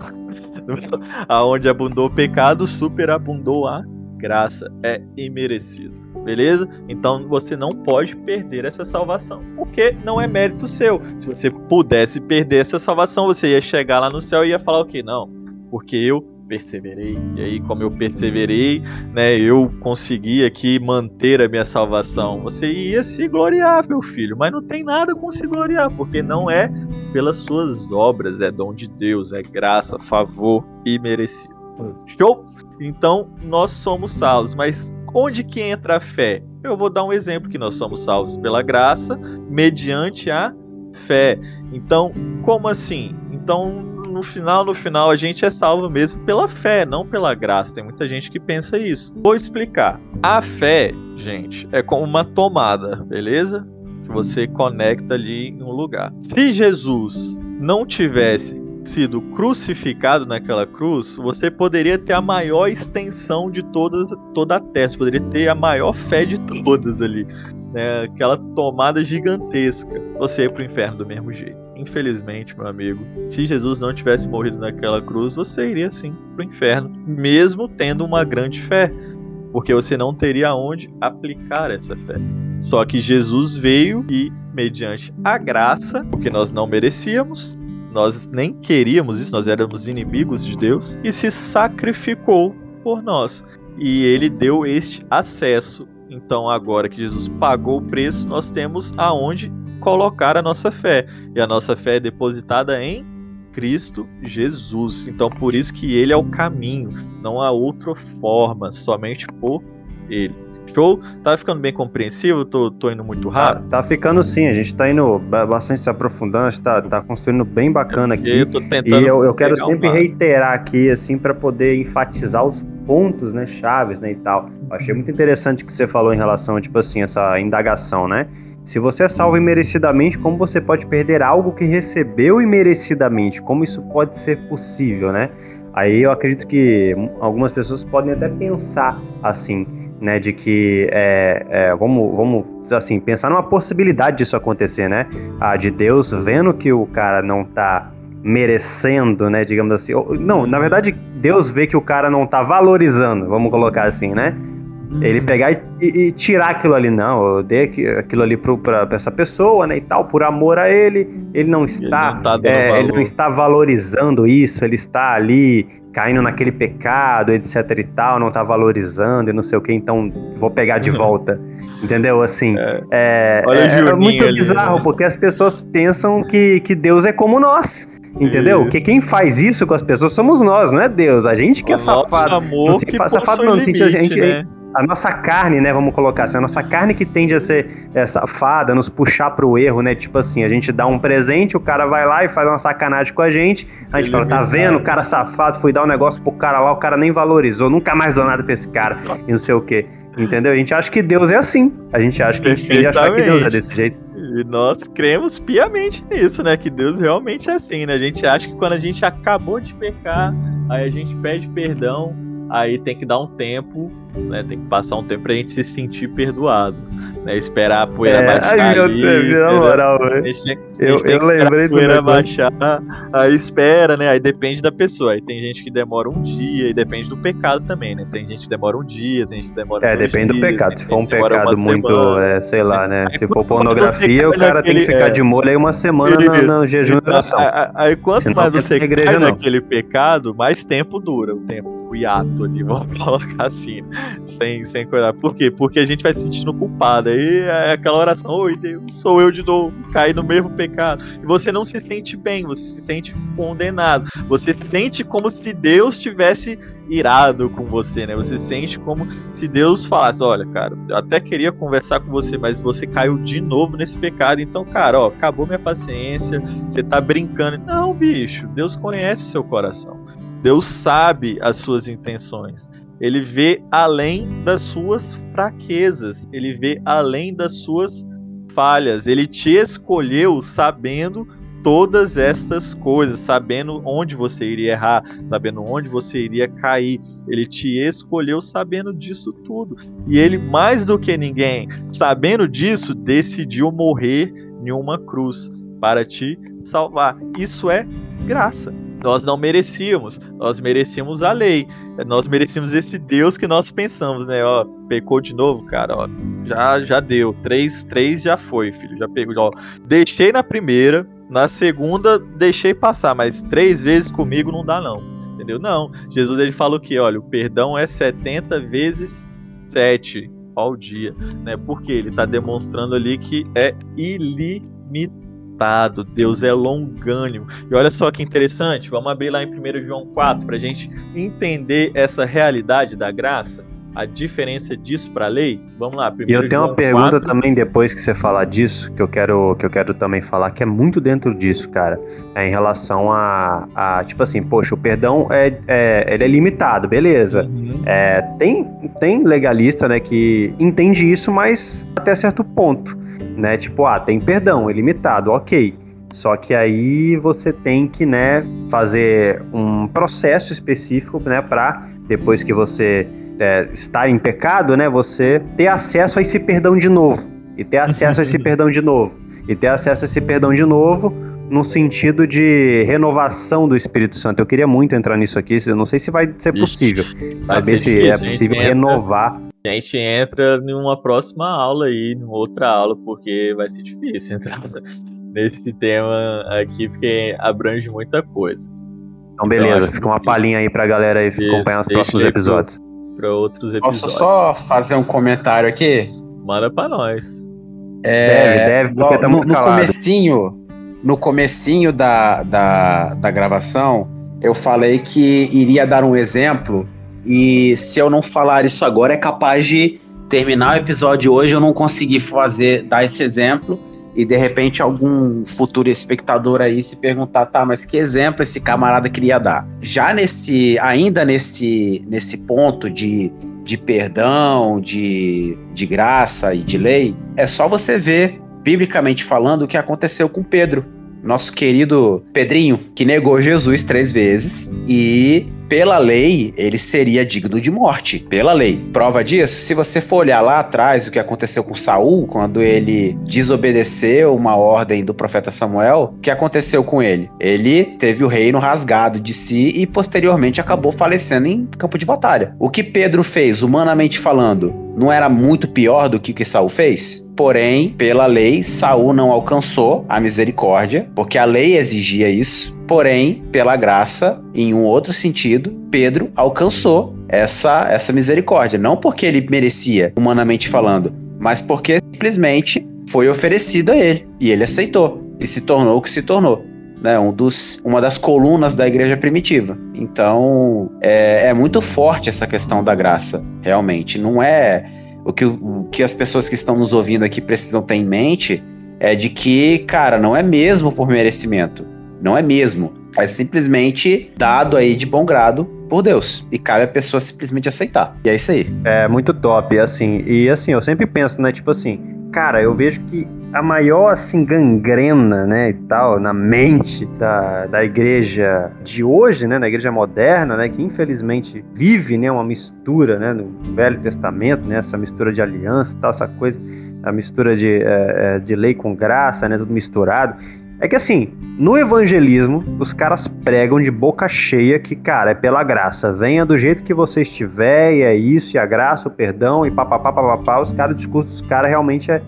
Speaker 1: Aonde abundou o pecado, superabundou a graça. É imerecido beleza? Então você não pode perder essa salvação, porque não é mérito seu. Se você pudesse perder essa salvação, você ia chegar lá no céu e ia falar o que? Não, porque eu perseverei. E aí, como eu perseverei, né, eu consegui aqui manter a minha salvação. Você ia se gloriar, meu filho, mas não tem nada com se gloriar, porque não é pelas suas obras, é dom de Deus, é graça, favor e merecido. Show? Então, nós somos salvos, mas onde que entra a fé? Eu vou dar um exemplo que nós somos salvos pela graça, mediante a fé. Então, como assim? Então, no final, no final, a gente é salvo mesmo pela fé, não pela graça. Tem muita gente que pensa isso. Vou explicar. A fé, gente, é como uma tomada, beleza? Que você conecta ali em um lugar. Se Jesus não tivesse sido crucificado naquela cruz, você poderia ter a maior extensão de todas, toda a terra, você poderia ter a maior fé de todas ali. Né? Aquela tomada gigantesca. Você ia para o inferno do mesmo jeito. Infelizmente, meu amigo, se Jesus não tivesse morrido naquela cruz, você iria sim para o inferno, mesmo tendo uma grande fé. Porque você não teria onde aplicar essa fé. Só que Jesus veio e, mediante a graça, o que nós não merecíamos, nós nem queríamos isso, nós éramos inimigos de Deus, e se sacrificou por nós. E ele deu este acesso. Então, agora que Jesus pagou o preço, nós temos aonde colocar a nossa fé. E a nossa fé é depositada em Cristo Jesus. Então, por isso que ele é o caminho, não há outra forma, somente por ele. Show? Tá ficando bem compreensivo? Tô, tô indo muito rápido?
Speaker 2: Tá, tá ficando sim, a gente tá indo bastante se aprofundando, a gente tá, tá construindo bem bacana aqui.
Speaker 1: Eu tô tentando
Speaker 2: e eu, eu quero sempre reiterar aqui, assim, para poder enfatizar os pontos, né, chaves, né, e tal. Eu achei muito interessante o que você falou em relação, tipo assim, essa indagação, né? Se você é salvo imerecidamente, como você pode perder algo que recebeu imerecidamente? Como isso pode ser possível, né? Aí eu acredito que algumas pessoas podem até pensar assim, né, de que é, é, vamos, vamos assim pensar numa possibilidade disso acontecer, né? Ah, de Deus vendo que o cara não tá merecendo, né, digamos assim. Não, na verdade Deus vê que o cara não tá valorizando, vamos colocar assim, né? Ele pegar e, e, tirar aquilo ali, não, eu dei aquilo ali para essa pessoa, né, e tal, por amor a ele, ele não está, ele não, tá é, ele não está valorizando isso, ele está ali caindo naquele pecado, etc e tal, não está valorizando e não sei o que, então vou pegar de volta, entendeu? Assim, é, é, é, é muito ali, bizarro, né? porque as pessoas pensam que, que Deus é como nós, entendeu? Isso. Que quem faz isso com as pessoas somos nós, não é Deus, a gente que é o é safado.
Speaker 1: Amor não, que safado não, sentido, a gente... Né?
Speaker 2: A nossa carne, né, vamos colocar assim, a nossa carne que tende a ser é, safada, nos puxar pro erro, né, tipo assim, a gente dá um presente, o cara vai lá e faz uma sacanagem com a gente, a gente Ele fala, tá vendo, o cara safado, fui dar um negócio pro cara lá, o cara nem valorizou, nunca mais dou nada pra esse cara, e não sei o que, entendeu? A gente acha que Deus é assim, a gente acha que a gente tende a achar que Deus é desse jeito.
Speaker 1: E nós cremos piamente nisso, né? Que Deus realmente é assim, né? A gente acha que quando a gente acabou de pecar, aí a gente pede perdão, aí tem que dar um tempo, né? Tem que passar um tempo pra gente se sentir perdoado, né? Esperar a poeira é, baixar ai, ali. Deus,
Speaker 2: na moral, velho.
Speaker 1: Eu, eu lembrei a poeira baixar, aí espera, né? Aí depende da pessoa. Aí tem gente que demora um dia, e depende do pecado também, né? Tem gente que demora um dia, tem gente que demora
Speaker 2: É, depende dias, do pecado. Se for um pecado muito, é, sei lá, né? Aí, Se for pornografia, o cara tem que ficar é, de molho aí uma semana no, no jejum e oração.
Speaker 1: Aí, aí quanto mais você cai naquele pecado, mais tempo dura o tempo o hiato ali, vamos colocar assim, sem, sem cuidar. Por quê? Porque a gente vai se sentindo culpado. Aí é aquela oração, oi Deus, sou eu de novo, caí no mesmo pecado. E você não se sente bem, você se sente condenado. Você sente como se Deus tivesse irado com você, né? Você sente como se Deus falasse: Olha, cara, eu até queria conversar com você, mas você caiu de novo nesse pecado. Então, cara, ó, acabou minha paciência. Você tá brincando. Não, bicho, Deus conhece o seu coração. Deus sabe as suas intenções. Ele vê além das suas fraquezas. Ele vê além das suas falhas. Ele te escolheu sabendo todas essas coisas, sabendo onde você iria errar, sabendo onde você iria cair. Ele te escolheu sabendo disso tudo. E ele, mais do que ninguém, sabendo disso, decidiu morrer em uma cruz para te salvar. Isso é graça. Nós não merecíamos, nós merecíamos a lei, nós merecíamos esse Deus que nós pensamos, né? Ó, pecou de novo, cara, ó, já já deu, três, três já foi, filho, já pegou, ó, deixei na primeira, na segunda, deixei passar, mas três vezes comigo não dá, não. Entendeu? Não. Jesus ele falou que, olha, o perdão é 70 vezes 7 ao dia, né? Porque ele está demonstrando ali que é ilimitado. Deus é longânimo. E olha só que interessante, vamos abrir lá em 1 João 4 para a gente entender essa realidade da graça a diferença disso para a lei? Vamos lá.
Speaker 2: E eu tenho uma pergunta 4. também depois que você falar disso, que eu quero que eu quero também falar, que é muito dentro disso, cara. É em relação a, a tipo assim, poxa, o perdão é, é ele é limitado, beleza. Uhum. É, tem, tem legalista, né, que entende isso, mas até certo ponto, né? Tipo, ah, tem perdão, é limitado, ok. Só que aí você tem que, né, fazer um processo específico, né, para depois que você é, estar em pecado, né, você ter acesso a esse perdão de novo. E ter acesso a esse perdão de novo. E ter acesso a esse perdão de novo no sentido de renovação do Espírito Santo. Eu queria muito entrar nisso aqui, eu não sei se vai ser possível. Vai saber ser se é possível renovar.
Speaker 1: A gente entra em uma próxima aula aí, em outra aula, porque vai ser difícil entrar nesse tema aqui, porque abrange muita coisa.
Speaker 2: Então, beleza, então, fica uma palhinha aí pra galera aí acompanhar os próximos episódios
Speaker 1: para outros episódios.
Speaker 4: Posso só fazer um comentário aqui?
Speaker 1: Manda para nós.
Speaker 4: É, deve, deve, porque tá muito no, no comecinho, no comecinho da, da, da gravação, eu falei que iria dar um exemplo e se eu não falar isso agora é capaz de terminar o episódio hoje eu não conseguir fazer dar esse exemplo e de repente algum futuro espectador aí se perguntar, tá, mas que exemplo esse camarada queria dar? Já nesse, ainda nesse, nesse ponto de, de perdão, de, de graça e de lei, é só você ver, biblicamente falando, o que aconteceu com Pedro nosso querido Pedrinho, que negou Jesus três vezes e pela lei, ele seria digno de morte, pela lei. Prova disso, se você for olhar lá atrás o que aconteceu com Saul, quando ele desobedeceu uma ordem do profeta Samuel, o que aconteceu com ele? Ele teve o reino rasgado de si e posteriormente acabou falecendo em campo de batalha. O que Pedro fez, humanamente falando, não era muito pior do que o que Saul fez? Porém, pela lei, Saul não alcançou a misericórdia, porque a lei exigia isso. Porém, pela graça, em um outro sentido, Pedro alcançou essa, essa misericórdia. Não porque ele merecia, humanamente falando, mas porque simplesmente foi oferecido a ele e ele aceitou e se tornou o que se tornou. Né, um dos, uma das colunas da igreja primitiva. Então é, é muito forte essa questão da graça, realmente. Não é o que, o que as pessoas que estão nos ouvindo aqui precisam ter em mente é de que, cara, não é mesmo por merecimento não é mesmo. É simplesmente dado aí de bom grado por Deus. E cabe a pessoa simplesmente aceitar. E é isso aí.
Speaker 2: É muito top, assim. E assim, eu sempre penso, né? Tipo assim, cara, eu vejo que a maior assim gangrena, né, e tal, na mente da, da igreja de hoje, né, na igreja moderna, né, que infelizmente vive, né, uma mistura, né, no Velho Testamento, né, essa mistura de aliança, e tal, essa coisa, a mistura de, é, de lei com graça, né, tudo misturado. É que assim, no evangelismo, os caras pregam de boca cheia que, cara, é pela graça. Venha do jeito que você estiver, e é isso, e a graça, o perdão, e papapá, papapá. Os caras, o discurso dos caras realmente é,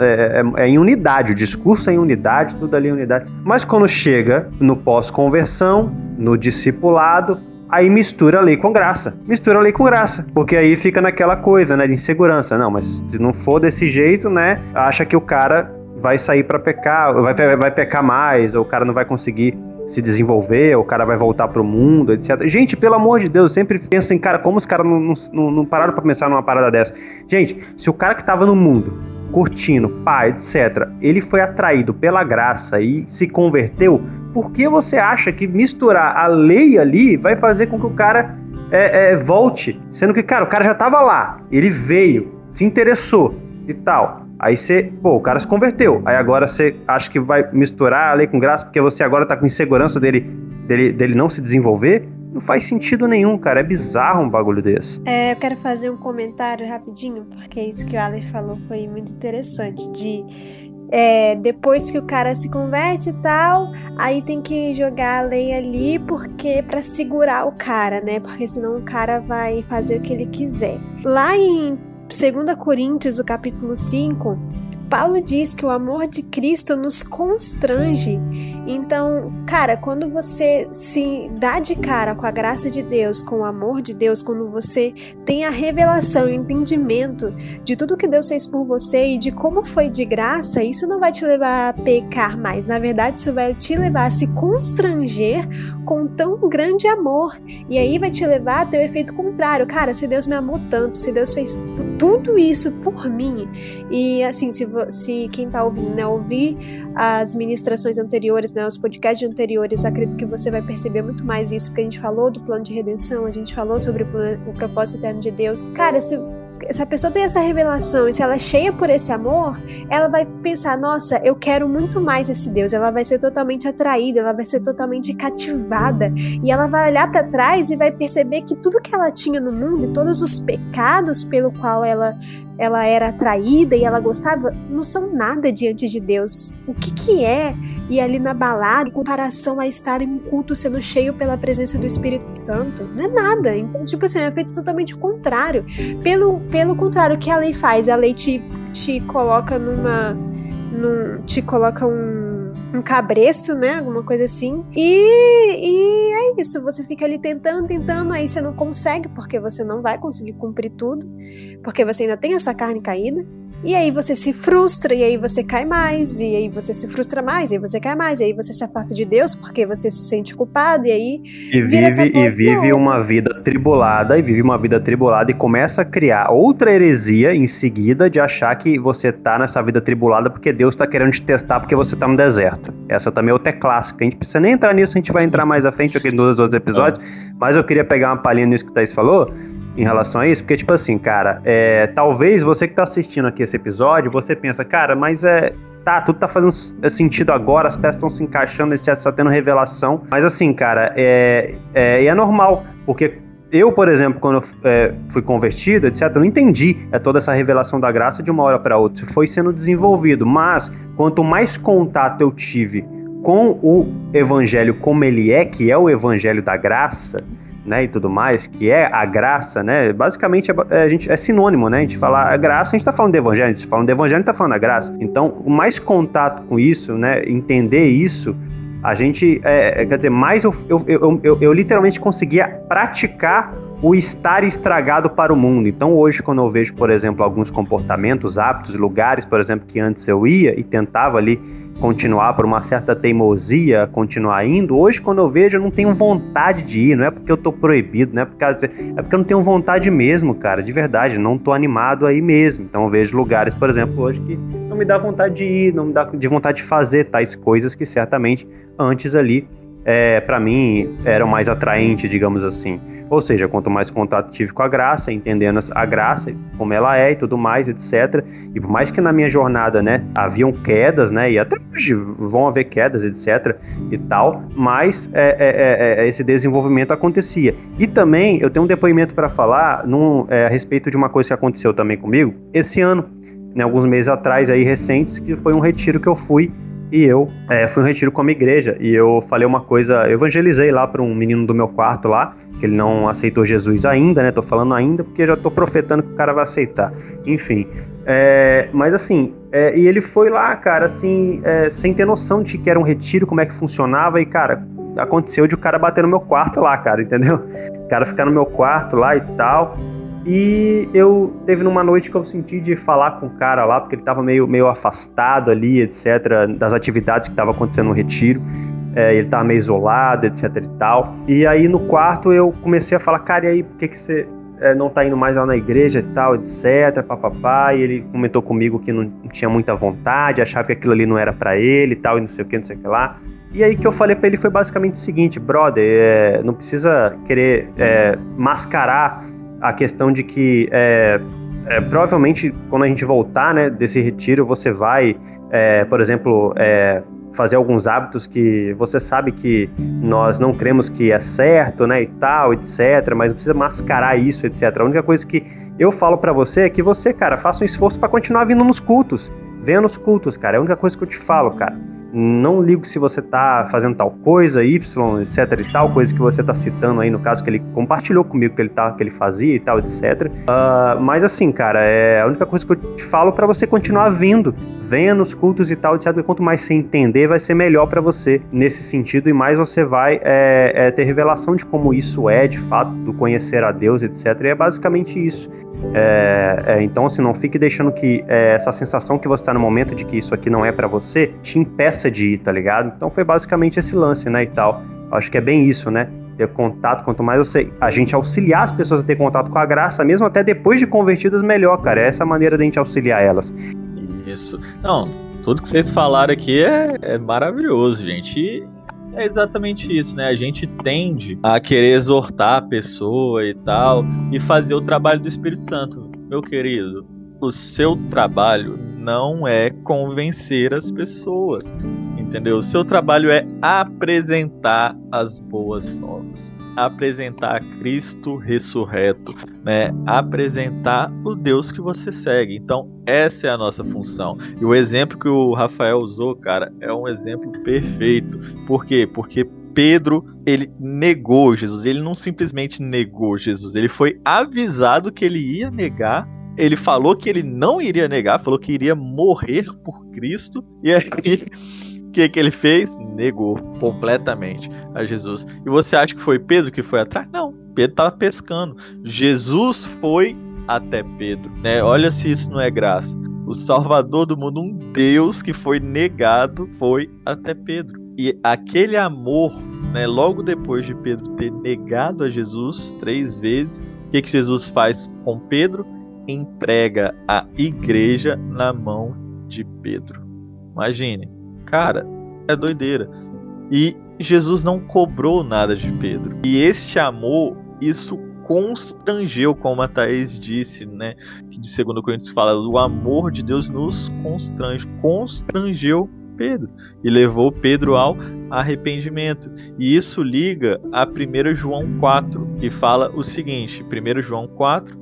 Speaker 2: é, é, é, em unidade. O discurso é em unidade, tudo ali é unidade. Mas quando chega no pós-conversão, no discipulado, aí mistura a lei com graça. Mistura a lei com graça. Porque aí fica naquela coisa, né, de insegurança. Não, mas se não for desse jeito, né, acha que o cara vai sair para pecar, vai, vai pecar mais, ou o cara não vai conseguir se desenvolver, o cara vai voltar pro mundo, etc. Gente, pelo amor de Deus, eu sempre penso em, cara, como os caras não, não, não pararam pra pensar numa parada dessa. Gente, se o cara que tava no mundo, curtindo, pá, etc., ele foi atraído pela graça e se converteu, por que você acha que misturar a lei ali vai fazer com que o cara é, é, volte? Sendo que, cara, o cara já tava lá, ele veio, se interessou e tal. Aí você, pô, o cara se converteu. Aí agora você acha que vai misturar a lei com graça porque você agora tá com insegurança dele, dele, dele não se desenvolver? Não faz sentido nenhum, cara. É bizarro um bagulho desse.
Speaker 3: É, eu quero fazer um comentário rapidinho, porque isso que o Ale falou foi muito interessante. De é, depois que o cara se converte e tal, aí tem que jogar a lei ali porque para segurar o cara, né? Porque senão o cara vai fazer o que ele quiser. Lá em 2 Coríntios, o capítulo 5, Paulo diz que o amor de Cristo nos constrange. Então, cara, quando você se dá de cara com a graça de Deus, com o amor de Deus, quando você tem a revelação, o entendimento de tudo que Deus fez por você e de como foi de graça, isso não vai te levar a pecar mais. Na verdade, isso vai te levar a se constranger com tão grande amor. E aí vai te levar a ter o efeito contrário. Cara, se Deus me amou tanto, se Deus fez tudo isso por mim, e assim, se se quem está ouvindo, né, ouvir as ministrações anteriores, né, os podcasts anteriores, acredito que você vai perceber muito mais isso, porque a gente falou do plano de redenção, a gente falou sobre o, plano, o propósito eterno de Deus. Cara, se se a pessoa tem essa revelação e se ela é cheia por esse amor, ela vai pensar: nossa, eu quero muito mais esse Deus. Ela vai ser totalmente atraída, ela vai ser totalmente cativada. E ela vai olhar para trás e vai perceber que tudo que ela tinha no mundo, todos os pecados pelo qual ela ela era atraída e ela gostava, não são nada diante de Deus. O que que é ir ali na balada em comparação a estar em um culto sendo cheio pela presença do Espírito Santo? Não é nada. Então, tipo assim, é feito totalmente o contrário. Pelo, pelo contrário, o que a lei faz? A lei te, te coloca numa... Num, te coloca um um cabresto, né? Alguma coisa assim. E, e é isso, você fica ali tentando, tentando, aí você não consegue, porque você não vai conseguir cumprir tudo, porque você ainda tem a sua carne caída. E aí você se frustra, e aí você cai mais, e aí você se frustra mais, e aí você cai mais, e aí você se afasta de Deus porque você se sente culpado, e aí.
Speaker 2: E vive, e vive uma vida tribulada, e vive uma vida tribulada, e começa a criar outra heresia em seguida de achar que você tá nessa vida tribulada porque Deus tá querendo te testar porque você tá no deserto. Essa também é outra clássica. A gente precisa nem entrar nisso, a gente vai entrar mais à frente aqui nos outros episódios, mas eu queria pegar uma palhinha nisso que o Thaís falou em relação a isso, porque, tipo assim, cara, é, talvez você que tá assistindo aqui esse episódio, você pensa, cara, mas é. Tá, tudo tá fazendo sentido agora, as peças estão se encaixando, etc, está tendo revelação. Mas assim, cara, é, é, é normal, porque eu, por exemplo, quando eu é, fui convertido, etc., eu não entendi é, toda essa revelação da graça de uma hora para outra. Foi sendo desenvolvido. Mas, quanto mais contato eu tive com o evangelho como ele é, que é o evangelho da graça, né, e tudo mais, que é a graça, né? Basicamente é, é, a gente é sinônimo, né? A gente fala a graça, a gente tá falando de evangelho, a gente tá falando de evangelho, a gente tá falando da graça. Então, o mais contato com isso, né, entender isso, a gente, é, é quer dizer, mais eu, eu, eu, eu, eu literalmente conseguia praticar o estar estragado para o mundo. Então, hoje, quando eu vejo, por exemplo, alguns comportamentos, hábitos, lugares, por exemplo, que antes eu ia e tentava ali continuar por uma certa teimosia, continuar indo, hoje, quando eu vejo, eu não tenho vontade de ir. Não é porque eu tô proibido, não é porque, é porque eu não tenho vontade mesmo, cara, de verdade. Não tô animado aí mesmo. Então, eu vejo lugares, por exemplo, hoje que não me dá vontade de ir, não me dá de vontade de fazer tais coisas que certamente antes ali é, para mim, eram mais atraentes, digamos assim. Ou seja, quanto mais contato tive com a graça, entendendo a graça, como ela é e tudo mais, etc. E por mais que na minha jornada, né, haviam quedas, né, e até hoje vão haver quedas, etc. e tal, mas é, é, é, é esse desenvolvimento acontecia. E também eu tenho um depoimento para falar num, é, a respeito de uma coisa que aconteceu também comigo esse ano, né, alguns meses atrás, aí recentes, que foi um retiro que eu fui e eu é, fui um retiro com a minha igreja e eu falei uma coisa, eu evangelizei lá para um menino do meu quarto lá, que ele não aceitou Jesus ainda, né? Tô falando ainda porque já tô profetando que o cara vai aceitar. Enfim, é, mas assim, é, e ele foi lá, cara, assim, é, sem ter noção de que era um retiro, como é que funcionava, e cara, aconteceu de o cara bater no meu quarto lá, cara, entendeu? O cara ficar no meu quarto lá e tal. E eu teve numa noite que eu senti de falar com o cara lá, porque ele tava meio, meio afastado ali, etc., das atividades que estavam acontecendo no retiro. É, ele tava meio isolado, etc e tal. E aí no quarto eu comecei a falar, cara, e aí, por que, que você é, não tá indo mais lá na igreja e tal, etc, papapá, e ele comentou comigo que não tinha muita vontade, achava que aquilo ali não era para ele e tal, e não sei o que, não sei o que lá. E aí que eu falei para ele foi basicamente o seguinte, brother, é, não precisa querer é, mascarar a questão de que é, é, provavelmente quando a gente voltar né, desse retiro, você vai, é, por exemplo, é, fazer alguns hábitos que você sabe que nós não cremos que é certo, né, e tal, etc, mas não precisa mascarar isso, etc. A única coisa que eu falo para você é que você, cara, faça um esforço para continuar vindo nos cultos. Venha nos cultos, cara. É a única coisa que eu te falo, cara não ligo se você tá fazendo tal coisa, Y, etc e tal, coisa que você tá citando aí, no caso que ele compartilhou comigo que ele, tá, que ele fazia e tal, etc. Uh, ah, mas assim, cara, é a única coisa que eu te falo para você continuar vindo. Venha nos cultos e tal, etc. E quanto mais você entender, vai ser melhor para você nesse sentido e mais você vai é, é, ter revelação de como isso é, de fato, do conhecer a Deus, etc. E é basicamente isso. É, é, então, assim, não fique deixando que é, essa sensação que você está no momento de que isso aqui não é para você te impeça de ir, tá ligado? Então foi basicamente esse lance, né, e tal. Acho que é bem isso, né? Ter contato, quanto mais você, a gente auxiliar as pessoas a ter contato com a graça, mesmo até depois de convertidas, melhor, cara. É essa maneira de a gente auxiliar elas.
Speaker 1: Isso. Não, tudo que vocês falaram aqui é, é maravilhoso, gente. E é exatamente isso, né? A gente tende a querer exortar a pessoa e tal e fazer o trabalho do Espírito Santo. Meu querido, o seu trabalho não é convencer as pessoas, entendeu? O seu trabalho é apresentar as boas novas apresentar Cristo ressurreto, né? Apresentar o Deus que você segue. Então, essa é a nossa função. E o exemplo que o Rafael usou, cara, é um exemplo perfeito. Por quê? Porque Pedro, ele negou Jesus. Ele não simplesmente negou Jesus, ele foi avisado que ele ia negar ele falou que ele não iria negar, falou que iria morrer por Cristo, e aí o que, que ele fez? Negou completamente a Jesus. E você acha que foi Pedro que foi atrás? Não, Pedro estava pescando. Jesus foi até Pedro. Né? Olha se isso não é graça. O Salvador do mundo, um Deus que foi negado, foi até Pedro. E aquele amor, né, logo depois de Pedro ter negado a Jesus três vezes, o que, que Jesus faz com Pedro? Entrega a igreja na mão de Pedro. Imagine, cara, é doideira. E Jesus não cobrou nada de Pedro. E este amor, isso constrangeu, como a Thaís disse, né? Que de 2 Coríntios fala, o amor de Deus nos constrange, constrangeu Pedro e levou Pedro ao arrependimento. E isso liga a 1 João 4, que fala o seguinte: 1 João 4,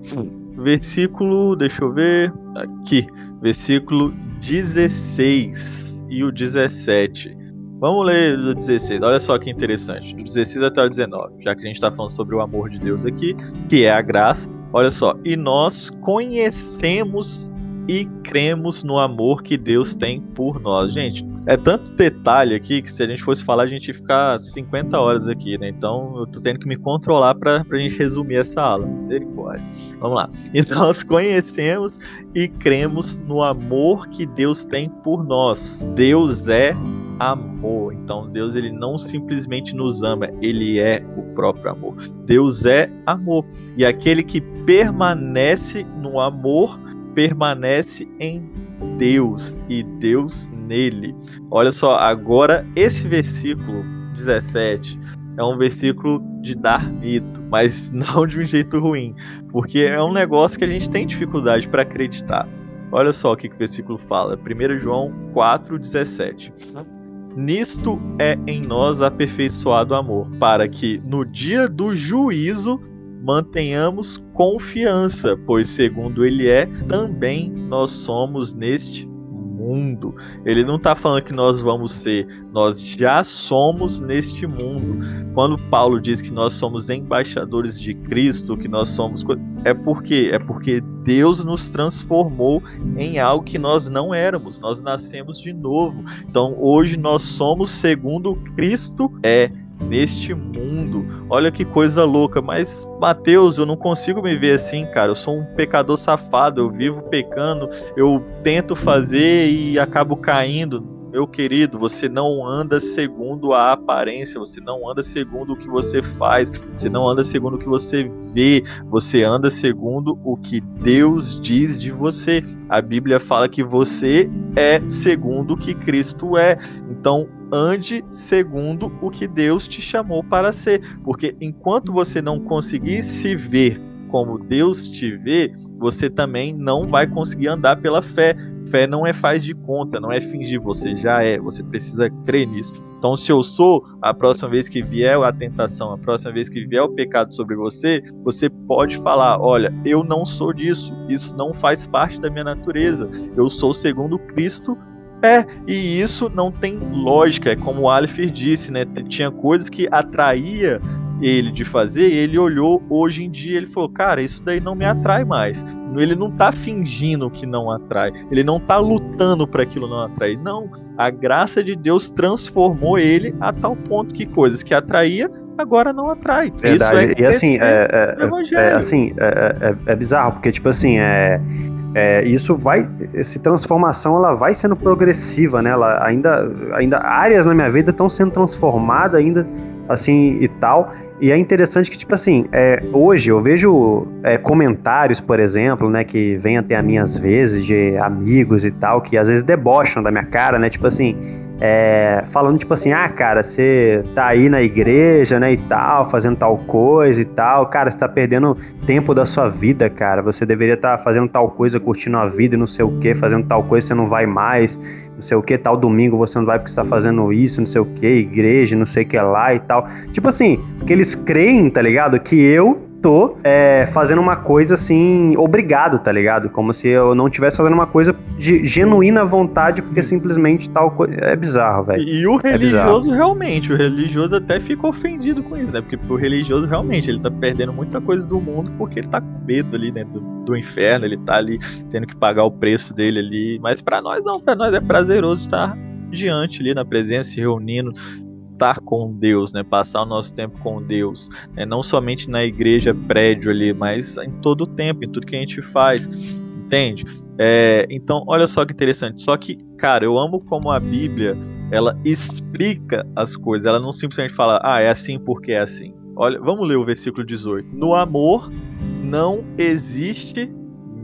Speaker 1: versículo, deixa eu ver, aqui, versículo 16 e o 17. Vamos ler do 16, olha só que interessante. Do 16 até o 19, já que a gente está falando sobre o amor de Deus aqui, que é a graça. Olha só, e nós conhecemos e cremos no amor que Deus tem por nós. Gente, é tanto detalhe aqui que se a gente fosse falar, a gente ia ficar 50 horas aqui, né? Então eu tô tendo que me controlar para a gente resumir essa aula. Misericórdia. Vamos lá. E nós conhecemos e cremos no amor que Deus tem por nós. Deus é amor. Então Deus ele não simplesmente nos ama, ele é o próprio amor. Deus é amor. E aquele que permanece no amor permanece em Deus e Deus nele. Olha só, agora esse versículo 17 é um versículo de dar medo, mas não de um jeito ruim, porque é um negócio que a gente tem dificuldade para acreditar. Olha só o que, que o versículo fala, 1 João 4,17. Nisto é em nós aperfeiçoado o amor, para que no dia do juízo mantenhamos confiança, pois segundo ele é, também nós somos neste mundo. Ele não está falando que nós vamos ser, nós já somos neste mundo. Quando Paulo diz que nós somos embaixadores de Cristo, que nós somos. É porque é porque Deus nos transformou em algo que nós não éramos. Nós nascemos de novo. Então hoje nós somos segundo Cristo é neste mundo. Olha que coisa louca, mas Mateus, eu não consigo me ver assim, cara. Eu sou um pecador safado, eu vivo pecando, eu tento fazer e acabo caindo meu querido, você não anda segundo a aparência, você não anda segundo o que você faz, você não anda segundo o que você vê, você anda segundo o que Deus diz de você. A Bíblia fala que você é segundo o que Cristo é. Então, ande segundo o que Deus te chamou para ser, porque enquanto você não conseguir se ver como Deus te vê, você também não vai conseguir andar pela fé, Fé não é faz de conta, não é fingir, você já é, você precisa crer nisso. Então, se eu sou, a próxima vez que vier a tentação, a próxima vez que vier o pecado sobre você, você pode falar: olha, eu não sou disso, isso não faz parte da minha natureza, eu sou segundo Cristo é, e isso não tem lógica, é como o Alifer disse, né? Tinha coisas que atraía ele de fazer, ele olhou hoje em dia, ele falou: "Cara, isso daí não me atrai mais". Ele não tá fingindo que não atrai, ele não tá lutando para aquilo não atrair. Não, a graça de Deus transformou ele a tal ponto que coisas que atraía agora não atrai.
Speaker 2: Verdade. É e assim, é, é, é assim é, é, é, bizarro, porque, tipo assim, é, é, isso vai, essa transformação ela vai sendo progressiva, né? Ela ainda, ainda áreas na minha vida estão sendo transformadas ainda, assim e tal. E é interessante que, tipo assim, é, hoje eu vejo é, comentários, por exemplo, né, que vem até a minhas vezes de amigos e tal, que às vezes debocham da minha cara, né? Tipo assim, é, falando tipo assim, ah, cara, você tá aí na igreja, né, e tal, fazendo tal coisa e tal, cara, você tá perdendo tempo da sua vida, cara, você deveria estar tá fazendo tal coisa, curtindo a vida e não sei o que, fazendo tal coisa, você não vai mais, não sei o que, tal domingo você não vai porque você tá fazendo isso, não sei o que, igreja, não sei o que lá e tal. Tipo assim, que eles creem, tá ligado, que eu tô é, fazendo uma coisa assim, obrigado, tá ligado? Como se eu não estivesse fazendo uma coisa de genuína vontade, porque simplesmente tal coisa. É bizarro, velho.
Speaker 1: E o é religioso, é realmente, o religioso até fica ofendido com isso, né? Porque o religioso realmente, ele tá perdendo muita coisa do mundo porque ele tá com medo ali, né? Do, do inferno, ele tá ali tendo que pagar o preço dele ali. Mas para nós não, para nós é prazeroso estar diante ali na presença, se reunindo, estar com Deus, né? Passar o nosso tempo com Deus, né? não somente na igreja, prédio ali, mas em todo o tempo, em tudo que a gente faz, entende? É, então, olha só que interessante. Só que, cara, eu amo como a Bíblia ela explica as coisas. Ela não simplesmente fala, ah, é assim porque é assim. Olha, vamos ler o versículo 18. No amor não existe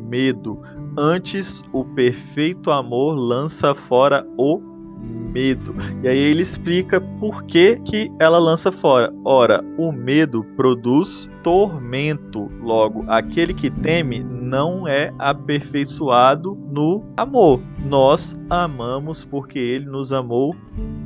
Speaker 1: medo. Antes, o perfeito amor lança fora o medo. E aí ele explica por que, que ela lança fora. Ora, o medo produz tormento. Logo, aquele que teme não é aperfeiçoado no amor. Nós amamos porque ele nos amou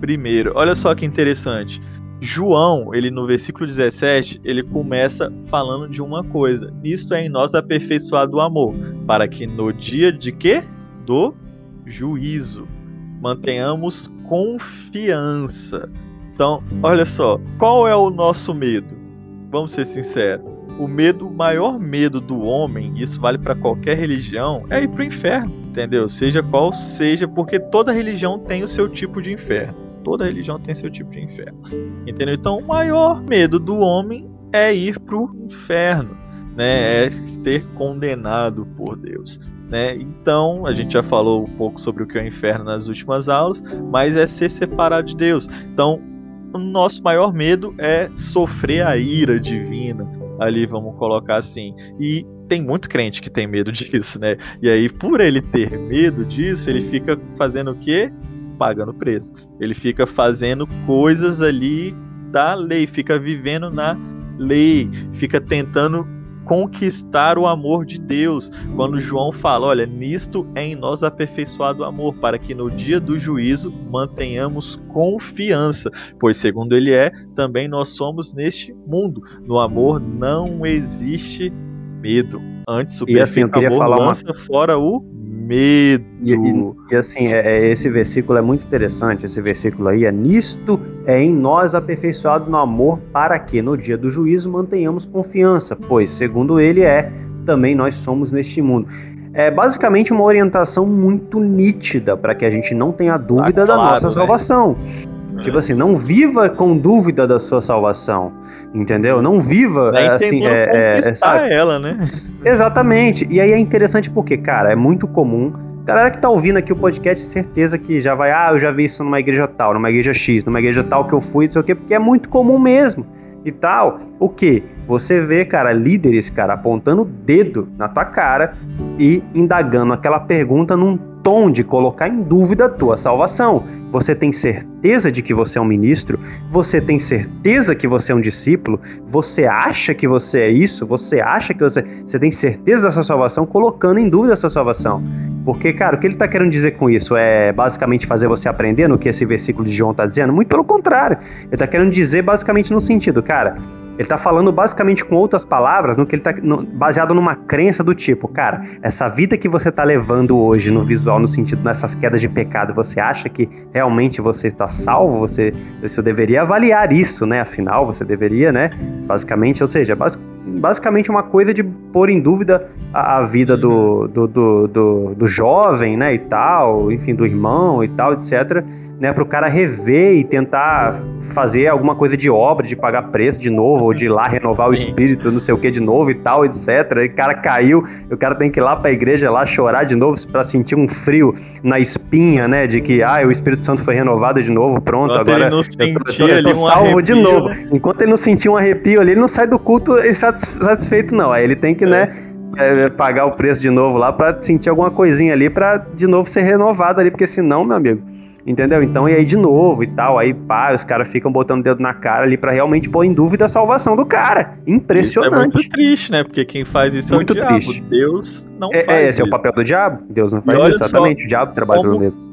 Speaker 1: primeiro. Olha só que interessante. João, ele no versículo 17, ele começa falando de uma coisa. Isto é em nós aperfeiçoado o amor, para que no dia de quê? Do juízo mantenhamos confiança. Então, olha só, qual é o nosso medo? Vamos ser sinceros. O medo, o maior medo do homem, e isso vale para qualquer religião, é ir para o inferno, entendeu? Seja qual seja, porque toda religião tem o seu tipo de inferno. Toda religião tem seu tipo de inferno, entendeu? Então, o maior medo do homem é ir para o inferno, né? É ser condenado por Deus. Né? Então, a gente já falou um pouco sobre o que é o inferno nas últimas aulas, mas é ser separado de Deus. Então, o nosso maior medo é sofrer a ira divina. Ali, vamos colocar assim. E tem muito crente que tem medo disso, né? E aí, por ele ter medo disso, ele fica fazendo o quê? Pagando preço. Ele fica fazendo coisas ali da lei, fica vivendo na lei, fica tentando conquistar o amor de Deus. Quando João fala, olha, nisto é em nós aperfeiçoado o amor, para que no dia do juízo mantenhamos confiança, pois segundo ele é, também nós somos neste mundo. No amor não existe medo. Antes o
Speaker 2: e assim, eu queria
Speaker 1: amor
Speaker 2: falar
Speaker 1: lança uma... fora o medo.
Speaker 2: E, e, e assim, é, é, esse versículo é muito interessante. Esse versículo aí é: Nisto é em nós aperfeiçoado no amor, para que no dia do juízo mantenhamos confiança, pois, segundo ele é, também nós somos neste mundo. É basicamente uma orientação muito nítida para que a gente não tenha dúvida ah, claro, da nossa salvação. Tipo assim, não viva com dúvida da sua salvação, entendeu? Não viva
Speaker 1: Vai
Speaker 2: é, assim, é,
Speaker 1: é, é ela, né?
Speaker 2: Exatamente. E aí é interessante porque, cara, é muito comum. Galera que tá ouvindo aqui o podcast, certeza que já vai, ah, eu já vi isso numa igreja tal, numa igreja X, numa igreja tal que eu fui, não sei o quê, porque é muito comum mesmo e tal. O que? Você vê, cara, líderes, cara, apontando o dedo na tua cara e indagando aquela pergunta num tom de colocar em dúvida a tua salvação. Você tem certeza de que você é um ministro? Você tem certeza que você é um discípulo? Você acha que você é isso? Você acha que você. Você tem certeza da sua salvação? Colocando em dúvida a sua salvação. Porque, cara, o que ele está querendo dizer com isso? É basicamente fazer você aprender no que esse versículo de João está dizendo? Muito pelo contrário. Ele está querendo dizer basicamente no sentido, cara, ele está falando basicamente com outras palavras, no que ele tá no, baseado numa crença do tipo, cara, essa vida que você está levando hoje no visual, no sentido nessas quedas de pecado, você acha que realmente você está salvo? Você, você deveria avaliar isso, né? Afinal, você deveria, né? Basicamente, ou seja, basicamente uma coisa de pôr em dúvida a, a vida do, do, do, do, do jovem, né? E tal, enfim, do irmão e tal, etc né, para o cara rever e tentar fazer alguma coisa de obra, de pagar preço de novo, ou de ir lá renovar o espírito, não sei o que de novo e tal, etc. E o cara caiu, o cara tem que ir lá para a igreja lá chorar de novo para sentir um frio na espinha, né, de que ah, o Espírito Santo foi renovado de novo, pronto, Enquanto agora
Speaker 1: ele não
Speaker 2: eu
Speaker 1: tô, eu tô, eu tô
Speaker 2: um salvo arrepio, de novo. Né? Enquanto ele não sentir um arrepio ali, ele não sai do culto satisfeito não. Aí ele tem que, é. né, é, pagar o preço de novo lá para sentir alguma coisinha ali para de novo ser renovado ali, porque senão, meu amigo, Entendeu? Então, e aí de novo e tal, aí pá, os caras ficam botando o dedo na cara ali para realmente pôr em dúvida a salvação do cara. Impressionante. Isso
Speaker 1: é muito triste, né? Porque quem faz isso muito é o diabo. Triste. Deus não
Speaker 2: é,
Speaker 1: faz
Speaker 2: é, Esse
Speaker 1: isso.
Speaker 2: é o papel do diabo? Deus não faz isso, exatamente. o diabo trabalha como... no medo.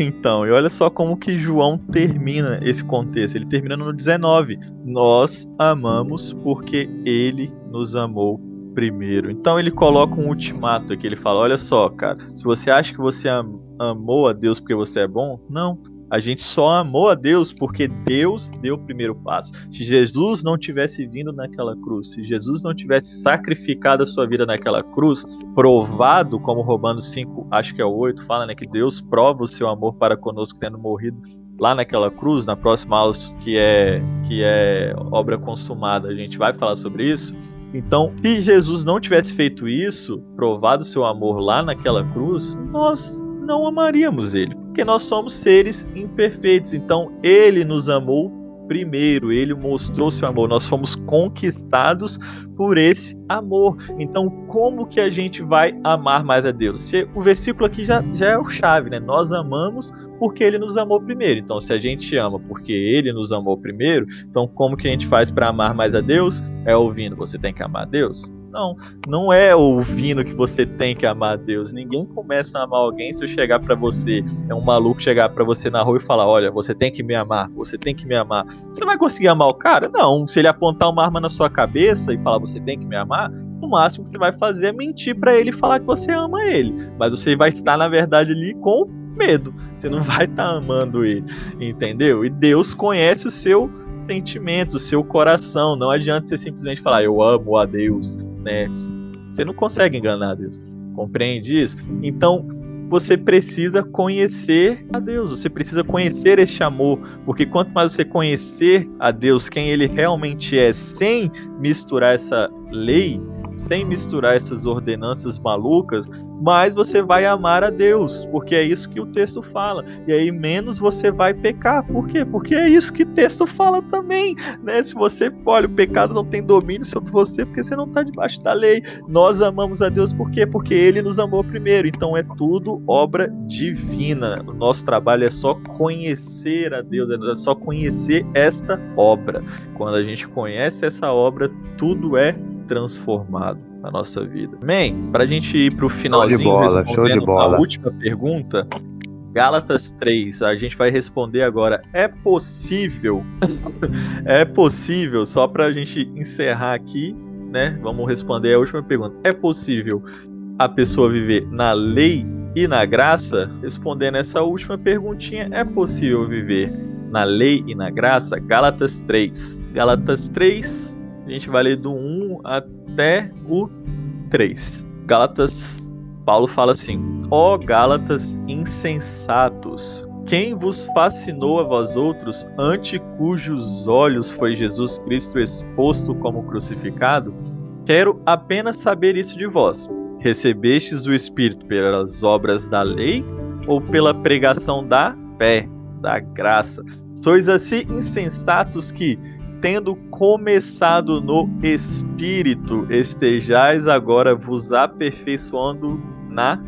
Speaker 1: Então, e olha só como que João termina esse contexto. Ele termina no 19. Nós amamos porque ele nos amou primeiro. Então ele coloca um ultimato aqui. Ele fala: Olha só, cara, se você acha que você am amou a Deus porque você é bom, não. A gente só amou a Deus porque Deus deu o primeiro passo. Se Jesus não tivesse vindo naquela cruz, se Jesus não tivesse sacrificado a sua vida naquela cruz, provado, como Romanos 5, acho que é 8, fala né, que Deus prova o seu amor para conosco tendo morrido lá naquela cruz, na próxima aula que é que é obra consumada, a gente vai falar sobre isso. Então, se Jesus não tivesse feito isso, provado seu amor lá naquela cruz, nós não amaríamos ele, porque nós somos seres imperfeitos. Então, ele nos amou primeiro, ele mostrou seu amor. Nós fomos conquistados por esse amor. Então, como que a gente vai amar mais a Deus? Se, o versículo aqui já, já é o chave, né? Nós amamos porque ele nos amou primeiro. Então, se a gente ama porque ele nos amou primeiro, então como que a gente faz para amar mais a Deus? É ouvindo, você tem que amar a Deus? Não, não é ouvindo que você tem que amar Deus. Ninguém começa a amar alguém se eu chegar para você, é um maluco chegar para você na rua e falar: "Olha, você tem que me amar, você tem que me amar". Você vai conseguir amar o cara? Não. Se ele apontar uma arma na sua cabeça e falar: "Você tem que me amar", o máximo que você vai fazer é mentir para ele e falar que você ama ele. Mas você vai estar na verdade ali com medo. Você não vai estar tá amando ele, entendeu? E Deus conhece o seu sentimento, seu coração. Não adianta você simplesmente falar eu amo a Deus, né? Você não consegue enganar Deus. Compreende isso? Então, você precisa conhecer a Deus, você precisa conhecer este amor, porque quanto mais você conhecer a Deus, quem ele realmente é, sem misturar essa lei, sem misturar essas ordenanças malucas, mais você vai amar a Deus, porque é isso que o texto fala. E aí menos você vai pecar. Por quê? Porque é isso que o texto fala também, né? Se você, olha, o pecado não tem domínio sobre você porque você não está debaixo da lei. Nós amamos a Deus por quê? Porque ele nos amou primeiro. Então é tudo obra divina. O nosso trabalho é só conhecer a Deus, é só conhecer esta obra. Quando a gente conhece essa obra, tudo é transformado na nossa vida. Amém? Para a gente ir para o finalzinho, show de bola, show de bola. a última pergunta, Gálatas 3, a gente vai responder agora. É possível? é possível, só para a gente encerrar aqui, né? Vamos responder a última pergunta. É possível a pessoa viver na lei e na graça? Respondendo essa última perguntinha, é possível viver na lei e na graça? Gálatas 3. Gálatas 3, a gente vai ler do 1 até o 3. Gálatas, Paulo fala assim: Ó oh, Gálatas insensatos, quem vos fascinou a vós outros, ante cujos olhos foi Jesus Cristo exposto como crucificado? Quero apenas saber isso de vós. Recebestes o Espírito pelas obras da lei ou pela pregação da fé, da graça? Sois assim insensatos que, tendo começado no Espírito, estejais agora vos aperfeiçoando na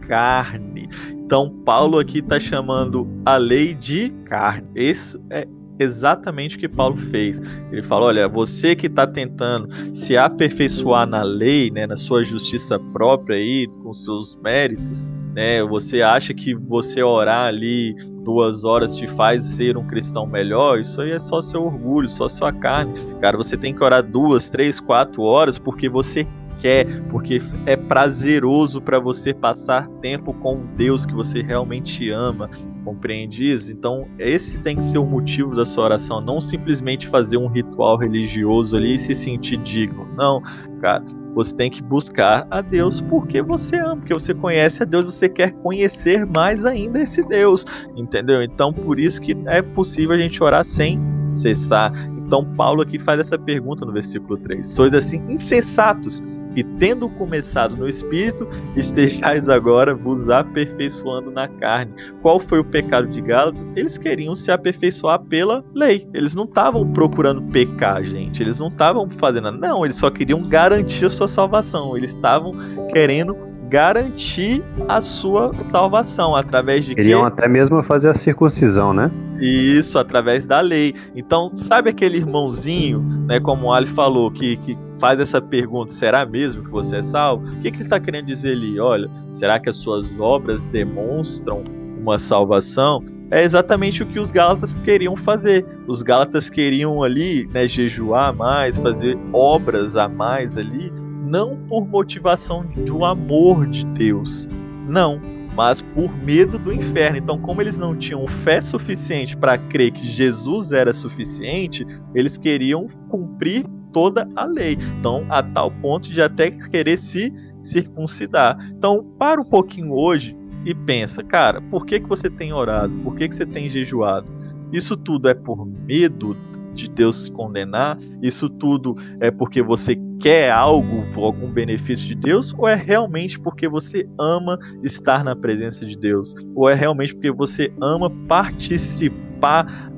Speaker 1: carne. Então, Paulo aqui está chamando a lei de carne. Isso é exatamente o que Paulo fez. Ele fala: olha, você que está tentando se aperfeiçoar na lei, né, na sua justiça própria aí, com seus méritos, né, você acha que você orar ali duas horas te faz ser um cristão melhor? Isso aí é só seu orgulho, só sua carne. Cara, você tem que orar duas, três, quatro horas porque você quer, porque é prazeroso para você passar tempo com Deus que você realmente ama. Compreende isso? Então, esse tem que ser o motivo da sua oração, não simplesmente fazer um ritual religioso ali e se sentir digno. Não, cara. Você tem que buscar a Deus porque você ama, porque você conhece a Deus, você quer conhecer mais ainda esse Deus, entendeu? Então, por isso que é possível a gente orar sem cessar. Então, Paulo aqui faz essa pergunta no versículo 3: Sois assim insensatos que, tendo começado no espírito, estejais agora vos aperfeiçoando na carne. Qual foi o pecado de Gálatas? Eles queriam se aperfeiçoar pela lei. Eles não estavam procurando pecar, gente. Eles não estavam fazendo nada. Não, eles só queriam garantir a sua salvação. Eles estavam querendo garantir a sua salvação através de
Speaker 2: Queriam até mesmo fazer a circuncisão, né?
Speaker 1: Isso, através da lei. Então, sabe aquele irmãozinho, né, como o Ali falou, que, que faz essa pergunta: será mesmo que você é salvo? O que, que ele está querendo dizer ali? Olha, será que as suas obras demonstram uma salvação? É exatamente o que os Gálatas queriam fazer. Os Gálatas queriam ali né, jejuar mais, fazer obras a mais ali, não por motivação do amor de Deus, não, mas por medo do inferno. Então, como eles não tinham fé suficiente para crer que Jesus era suficiente, eles queriam cumprir toda a lei. Então, a tal ponto de até querer se circuncidar. Então, para um pouquinho hoje e pensa, cara, por que, que você tem orado? Por que, que você tem jejuado? Isso tudo é por medo de Deus condenar? Isso tudo é porque você quer algo, algum benefício de Deus? Ou é realmente porque você ama estar na presença de Deus? Ou é realmente porque você ama participar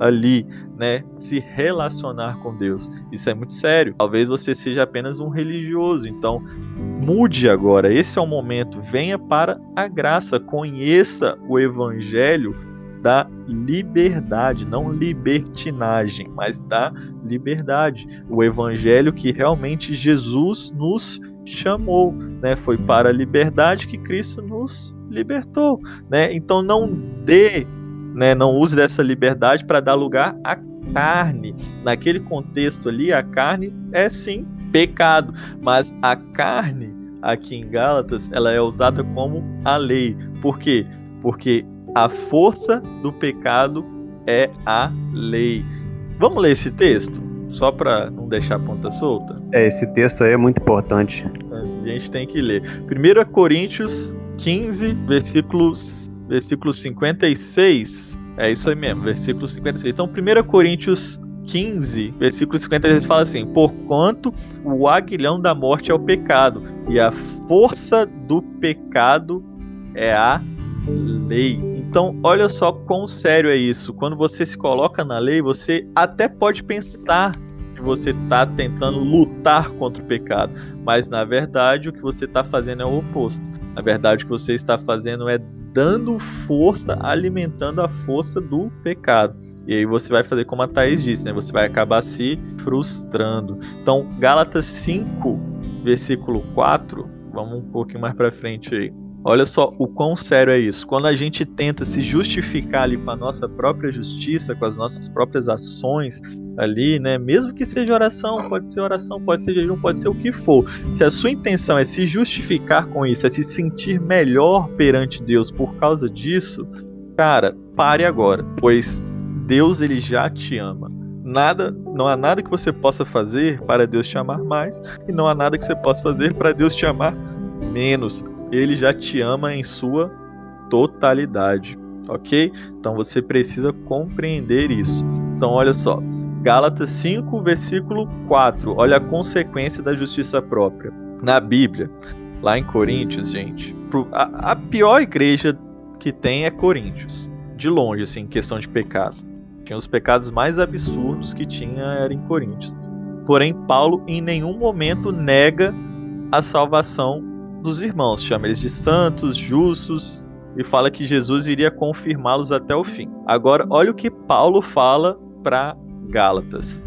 Speaker 1: ali né, se relacionar com Deus. Isso é muito sério. Talvez você seja apenas um religioso, então mude agora. Esse é o momento. Venha para a graça, conheça o evangelho da liberdade, não libertinagem, mas da liberdade. O evangelho que realmente Jesus nos chamou, né? Foi para a liberdade que Cristo nos libertou, né? Então não dê né, não use dessa liberdade para dar lugar à carne. Naquele contexto ali, a carne é sim pecado, mas a carne aqui em Gálatas, ela é usada como a lei. Por quê? Porque a força do pecado é a lei. Vamos ler esse texto? Só para não deixar a ponta solta?
Speaker 2: É, esse texto aí é muito importante.
Speaker 1: A gente tem que ler. 1 Coríntios 15, versículos versículo 56. É isso aí mesmo, versículo 56. Então, 1 Coríntios 15, versículo 56 fala assim: Porquanto o aguilhão da morte é o pecado, e a força do pecado é a lei. Então, olha só quão sério é isso. Quando você se coloca na lei, você até pode pensar que você está tentando lutar contra o pecado, mas na verdade o que você está fazendo é o oposto. Na verdade, o que você está fazendo é dando força, alimentando a força do pecado. E aí você vai fazer como a Thaís disse, né? Você vai acabar se frustrando. Então, Gálatas 5, versículo 4, vamos um pouquinho mais para frente aí. Olha só o quão sério é isso. Quando a gente tenta se justificar ali com a nossa própria justiça, com as nossas próprias ações ali, né? Mesmo que seja oração, pode ser oração, pode ser jejum, pode ser o que for. Se a sua intenção é se justificar com isso, é se sentir melhor perante Deus por causa disso, cara, pare agora, pois Deus ele já te ama. Nada, não há nada que você possa fazer para Deus te amar mais e não há nada que você possa fazer para Deus te amar menos ele já te ama em sua totalidade. ok? Então você precisa compreender isso. Então olha só, Gálatas 5, versículo 4. Olha a consequência da justiça própria. Na Bíblia, lá em Coríntios, gente, a, pior igreja que tem é Coríntios. De longe, assim, em questão de pecado. Tinha os pecados mais absurdos que tinha era em Coríntios. Porém, Paulo em nenhum momento nega a salvação dos irmãos. Chama eles de santos, justos e fala que Jesus iria confirmá-los até o fim. Agora, olha o que Paulo fala para Gálatas.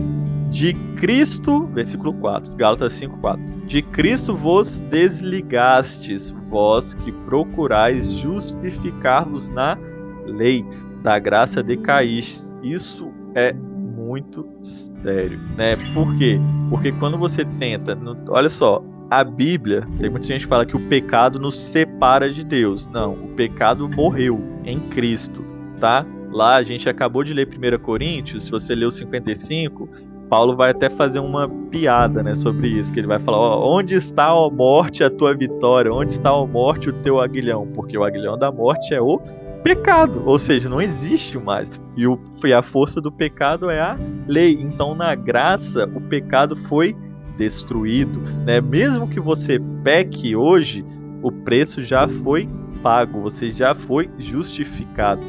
Speaker 1: De Cristo, versículo 4, Gálatas 5, 4. De Cristo vos desligastes, vós que procurais justificar-vos na lei, da graça decaístes. Isso é muito sério, né? Por quê? Porque quando você tenta, olha só, a Bíblia, tem muita gente que fala que o pecado nos separa de Deus. Não, o pecado morreu em Cristo, tá? Lá a gente acabou de ler 1 Coríntios, se você leu 55, Paulo vai até fazer uma piada, né, sobre isso, que ele vai falar, ó, onde está a morte a tua vitória? Onde está a morte o teu aguilhão? Porque o aguilhão da morte é o pecado, ou seja, não existe mais. E, o, e a força do pecado é a lei. Então, na graça, o pecado foi destruído, né? Mesmo que você peque hoje, o preço já foi pago, você já foi justificado.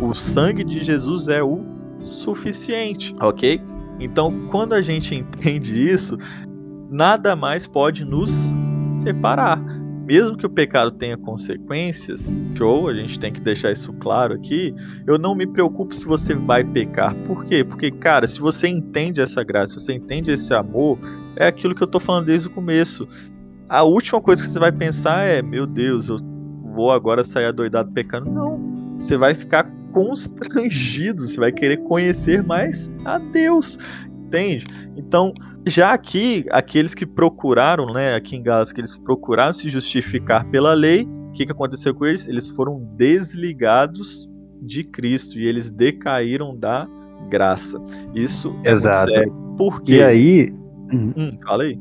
Speaker 1: O sangue de Jesus é o suficiente, ok? Então, quando a gente entende isso, nada mais pode nos separar mesmo que o pecado tenha consequências, show, a gente tem que deixar isso claro aqui, eu não me preocupo se você vai pecar. Por quê? Porque, cara, se você entende essa graça, se você entende esse amor, é aquilo que eu tô falando desde o começo. A última coisa que você vai pensar é: meu Deus, eu vou agora sair adoidado pecando. Não. Você vai ficar constrangido, você vai querer conhecer mais a Deus entende? Então, já aqui, aqueles que procuraram, né, aqui em Gálatas, que eles procuraram se justificar pela lei, o que, que aconteceu com eles? Eles foram desligados de Cristo e eles decaíram da graça. Isso é
Speaker 2: Exato.
Speaker 1: sério. Por quê?
Speaker 2: E aí.
Speaker 1: Hum, hum fala aí.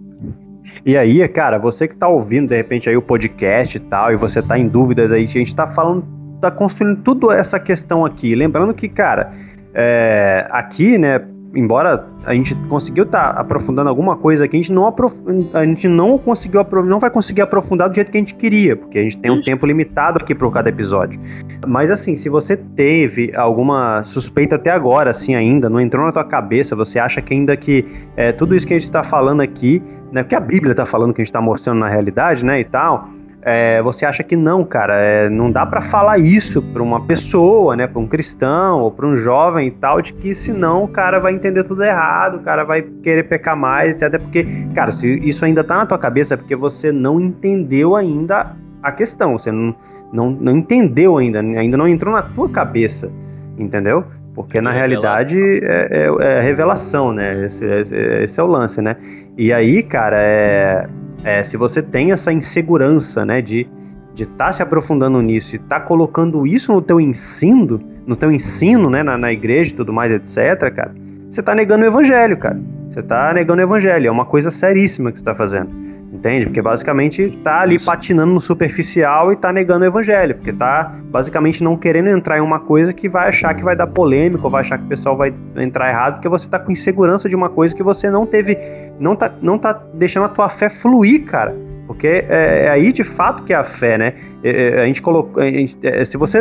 Speaker 2: E aí, cara, você que tá ouvindo de repente aí o podcast e tal, e você tá em dúvidas aí, a gente tá falando, tá construindo tudo essa questão aqui. Lembrando que, cara, é, aqui, né, embora a gente conseguiu estar tá aprofundando alguma coisa que a gente não aprof... a gente não conseguiu não vai conseguir aprofundar do jeito que a gente queria, porque a gente tem um tempo limitado aqui para cada episódio. Mas assim, se você teve alguma suspeita até agora, assim ainda não entrou na tua cabeça, você acha que ainda que é, tudo isso que a gente está falando aqui, né, que a Bíblia está falando que a gente está mostrando na realidade, né, e tal é, você acha que não, cara, é, não dá para falar isso para uma pessoa, né, para um cristão ou para um jovem e tal, de que senão o cara vai entender tudo errado, o cara vai querer pecar mais, até porque, cara, se isso ainda tá na tua cabeça é porque você não entendeu ainda a questão, você não, não, não entendeu ainda, ainda não entrou na tua cabeça, entendeu? Porque na realidade é, é, é, revelação, né? Esse, esse, esse, é o lance, né? E aí, cara, é, é, se você tem essa insegurança, né, de de estar tá se aprofundando nisso e estar tá colocando isso no teu ensino, no teu ensino, né, na, na igreja e tudo mais, etc, cara, você está negando o evangelho, cara. Você está negando o evangelho, é uma coisa seríssima que você está fazendo. Entende? Porque basicamente tá ali patinando no superficial e tá negando o evangelho, porque tá basicamente não querendo entrar em uma coisa que vai achar que vai dar polêmica, ou vai achar que o pessoal vai entrar errado, porque você tá com insegurança de uma coisa que você não teve, não tá, não tá deixando a tua fé fluir, cara. Porque é, é aí de fato que é a fé, né? É, é a gente colocou. A gente, é, se você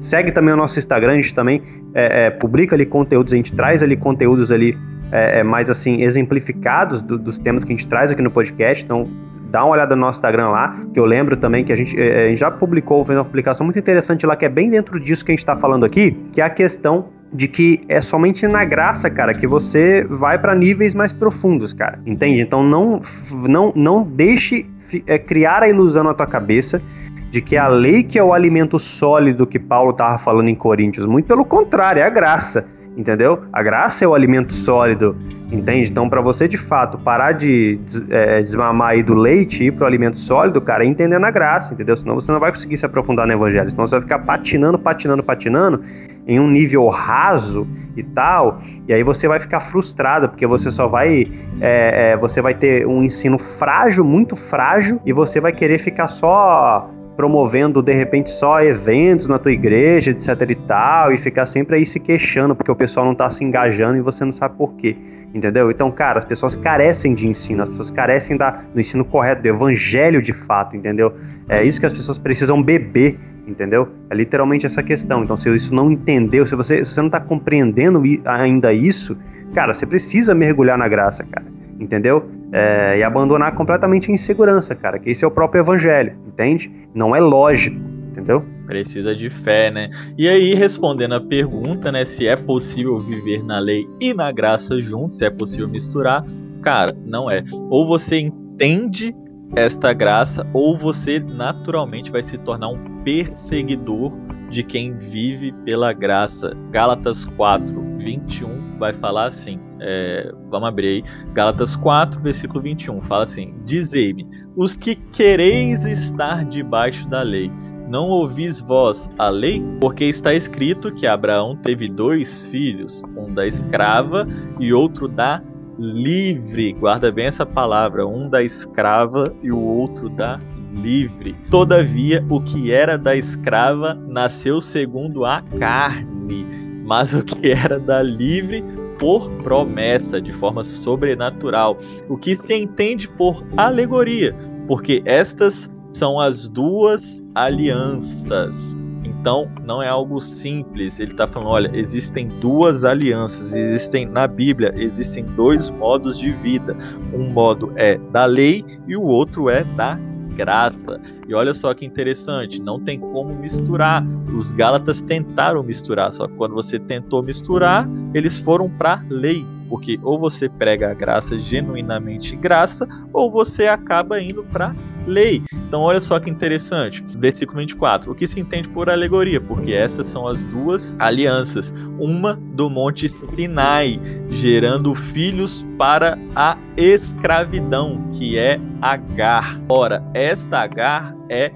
Speaker 2: segue também o nosso Instagram, a gente também é, publica ali conteúdos, a gente traz ali conteúdos ali é, é, mais assim exemplificados do, dos temas que a gente traz aqui no podcast. Então, dá uma olhada no nosso Instagram lá, que eu lembro também que a gente, é, a gente já publicou, fez uma publicação muito interessante lá, que é bem dentro disso que a gente está falando aqui, que é a questão de que é somente na graça, cara, que você vai para níveis mais profundos, cara. Entende? Então não não não deixe é, criar a ilusão na tua cabeça de que a lei que é o alimento sólido que Paulo estava falando em Coríntios, muito pelo contrário, é a graça entendeu? A graça é o alimento sólido, entende? Então, para você de fato parar de é, desmamar aí do leite e ir pro alimento sólido, cara, é entendendo a graça, entendeu? Senão você não vai conseguir se aprofundar no evangelho. Senão você vai ficar patinando, patinando, patinando em um nível raso e tal, e aí você vai ficar frustrado porque você só vai, é, é, você vai ter um ensino frágil, muito frágil, e você vai querer ficar só promovendo de repente só eventos na tua igreja, etc e tal, e ficar sempre aí se queixando porque o pessoal não tá se engajando e você não sabe por quê, entendeu? Então, cara, as pessoas carecem de ensino, as pessoas carecem da, do ensino correto, do evangelho de fato, entendeu? É isso que as pessoas precisam beber, entendeu? É literalmente essa questão. Então, se isso não entendeu, se você, se você não tá compreendendo ainda isso, cara, você precisa mergulhar na graça, cara, entendeu? É, e abandonar completamente a insegurança, cara, que esse é o próprio evangelho, entende? Não é lógico, entendeu?
Speaker 1: Precisa de fé, né? E aí, respondendo a pergunta, né, se é possível viver na lei e na graça juntos, se é possível misturar, cara, não é. Ou você entende esta graça, ou você naturalmente vai se tornar um perseguidor de quem vive pela graça. Gálatas 4, 21 vai falar assim. É, vamos abrir aí. Gálatas 4, versículo 21. Fala assim: Dizei-me, os que quereis estar debaixo da lei, não ouvis vós a lei? Porque está escrito que Abraão teve dois filhos, um da escrava e outro da livre. Guarda bem essa palavra, um da escrava e o outro da livre. Todavia, o que era da escrava nasceu segundo a carne, mas o que era da livre por promessa, de forma sobrenatural. O que se entende por alegoria, porque estas são as duas alianças. Então, não é algo simples. Ele está falando: olha, existem duas alianças, existem na Bíblia, existem dois modos de vida. Um modo é da lei e o outro é da graça. E olha só que interessante, não tem como misturar. Os Gálatas tentaram misturar, só que quando você tentou misturar, eles foram para lei porque ou você prega a graça genuinamente graça, ou você acaba indo para lei. Então olha só que interessante, versículo 24, o que se entende por alegoria, porque essas são as duas alianças, uma do monte Sinai, gerando filhos para a escravidão, que é Agar. Ora, esta Agar é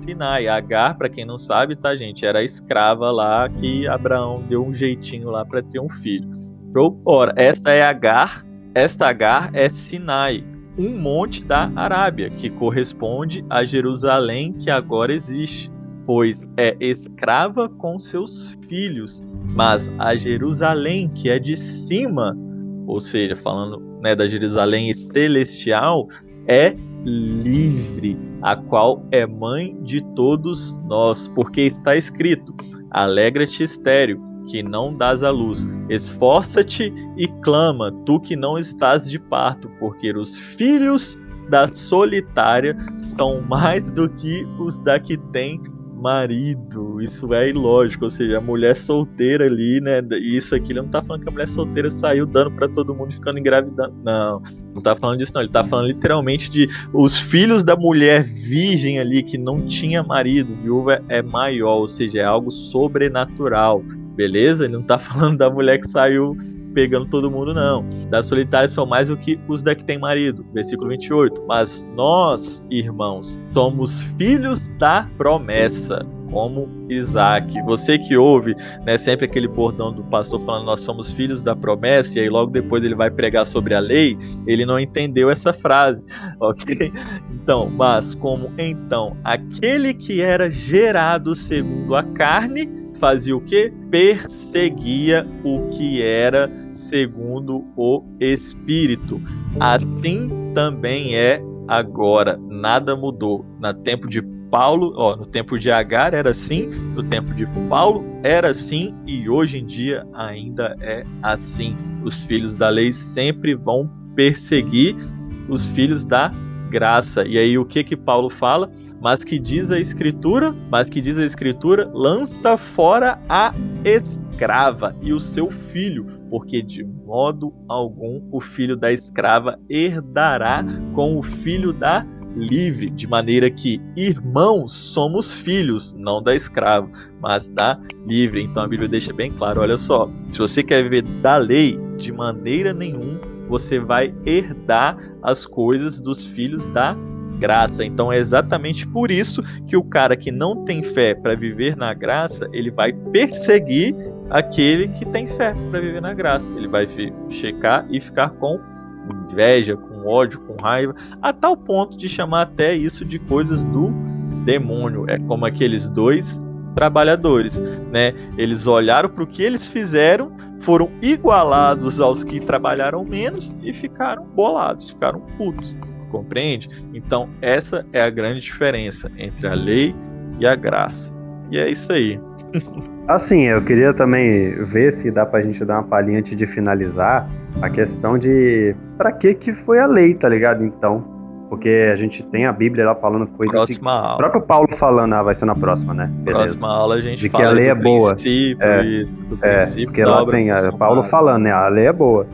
Speaker 1: Sinai. Agar, para quem não sabe, tá, gente, era a escrava lá que Abraão deu um jeitinho lá para ter um filho. Ora, esta é Agar, esta Agar é Sinai, um monte da Arábia, que corresponde a Jerusalém que agora existe, pois é escrava com seus filhos, mas a Jerusalém que é de cima, ou seja, falando né, da Jerusalém celestial, é livre, a qual é mãe de todos nós, porque está escrito: Alegra-te, estéreo, que não dás a luz. Esforça-te e clama, tu que não estás de parto, porque os filhos da solitária são mais do que os da que tem marido. Isso é ilógico, ou seja, a mulher solteira ali, né? Isso aqui ele não tá falando que a mulher solteira saiu dando para todo mundo ficando engravidando. Não, não tá falando disso, não. Ele tá falando literalmente de os filhos da mulher virgem ali que não tinha marido. Viúva é maior, ou seja, é algo sobrenatural beleza? Ele não tá falando da mulher que saiu pegando todo mundo, não. Das solitárias são mais do que os da que tem marido. Versículo 28. Mas nós, irmãos, somos filhos da promessa, como Isaac. Você que ouve, né, sempre aquele bordão do pastor falando nós somos filhos da promessa, e aí logo depois ele vai pregar sobre a lei, ele não entendeu essa frase, ok? Então, mas como então aquele que era gerado segundo a carne fazia o que? Perseguia o que era segundo o Espírito. Assim também é agora. Nada mudou. No tempo de Paulo, ó, no tempo de Agar era assim, no tempo de Paulo era assim e hoje em dia ainda é assim. Os filhos da lei sempre vão perseguir os filhos da graça. E aí o que que Paulo fala? Mas que diz a escritura, mas que diz a escritura, lança fora a escrava e o seu filho, porque de modo algum o filho da escrava herdará com o filho da livre, de maneira que irmãos somos filhos, não da escrava, mas da livre. Então a Bíblia deixa bem claro, olha só, se você quer viver da lei, de maneira nenhuma você vai herdar as coisas dos filhos da graça. Então é exatamente por isso que o cara que não tem fé para viver na graça, ele vai perseguir aquele que tem fé para viver na graça. Ele vai checar e ficar com inveja, com ódio, com raiva, a tal ponto de chamar até isso de coisas do demônio é como aqueles dois trabalhadores, né? Eles olharam para o que eles fizeram, foram igualados aos que trabalharam menos e ficaram bolados, ficaram putos, compreende? Então essa é a grande diferença entre a lei e a graça. E é isso aí.
Speaker 2: Assim, eu queria também ver se dá pra gente dar uma palhinha antes de finalizar a questão de para que que foi a lei, tá ligado? Então, porque a gente tem a Bíblia lá falando coisas
Speaker 1: próxima
Speaker 2: aula. O próprio Paulo falando, ah, vai ser na próxima, né?
Speaker 1: Beleza. Próxima aula a gente
Speaker 2: de que a lei é boa.
Speaker 1: É, isso,
Speaker 2: é porque lá tem a, Paulo falando, né? A lei é boa.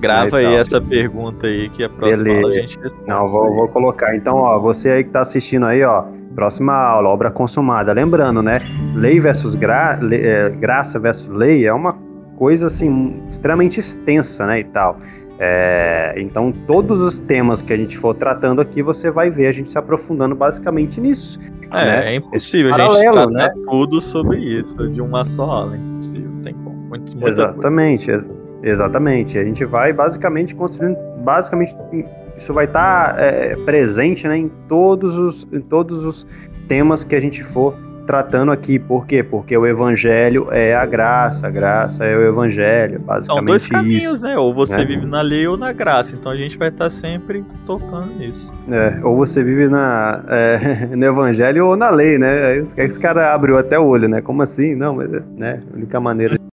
Speaker 1: Grava aí, aí essa pergunta aí que a próxima Beleza. aula a gente responde.
Speaker 2: Não, vou, vou colocar. Então, ó, você aí que tá assistindo aí, ó, próxima aula, obra consumada. Lembrando, né? Lei versus gra, le, é, graça versus lei é uma coisa assim extremamente extensa, né, e tal. É, então, todos os temas que a gente for tratando aqui, você vai ver a gente se aprofundando basicamente nisso.
Speaker 1: É, né? é impossível a gente tratar né? tudo sobre isso de uma só aula. É impossível, tem como. Muito,
Speaker 2: exatamente, ex exatamente. A gente vai basicamente construindo, basicamente isso vai estar tá, é, presente né, em, todos os, em todos os temas que a gente for tratando aqui. Por quê? Porque o evangelho é a graça, a graça é o evangelho, basicamente São
Speaker 1: dois caminhos,
Speaker 2: isso,
Speaker 1: né? Ou você né? vive na lei ou na graça. Então a gente vai estar sempre tocando nisso.
Speaker 2: É, ou você vive na, é, no evangelho ou na lei, né? Esse cara abriu até o olho, né? Como assim? Não, mas né? a única maneira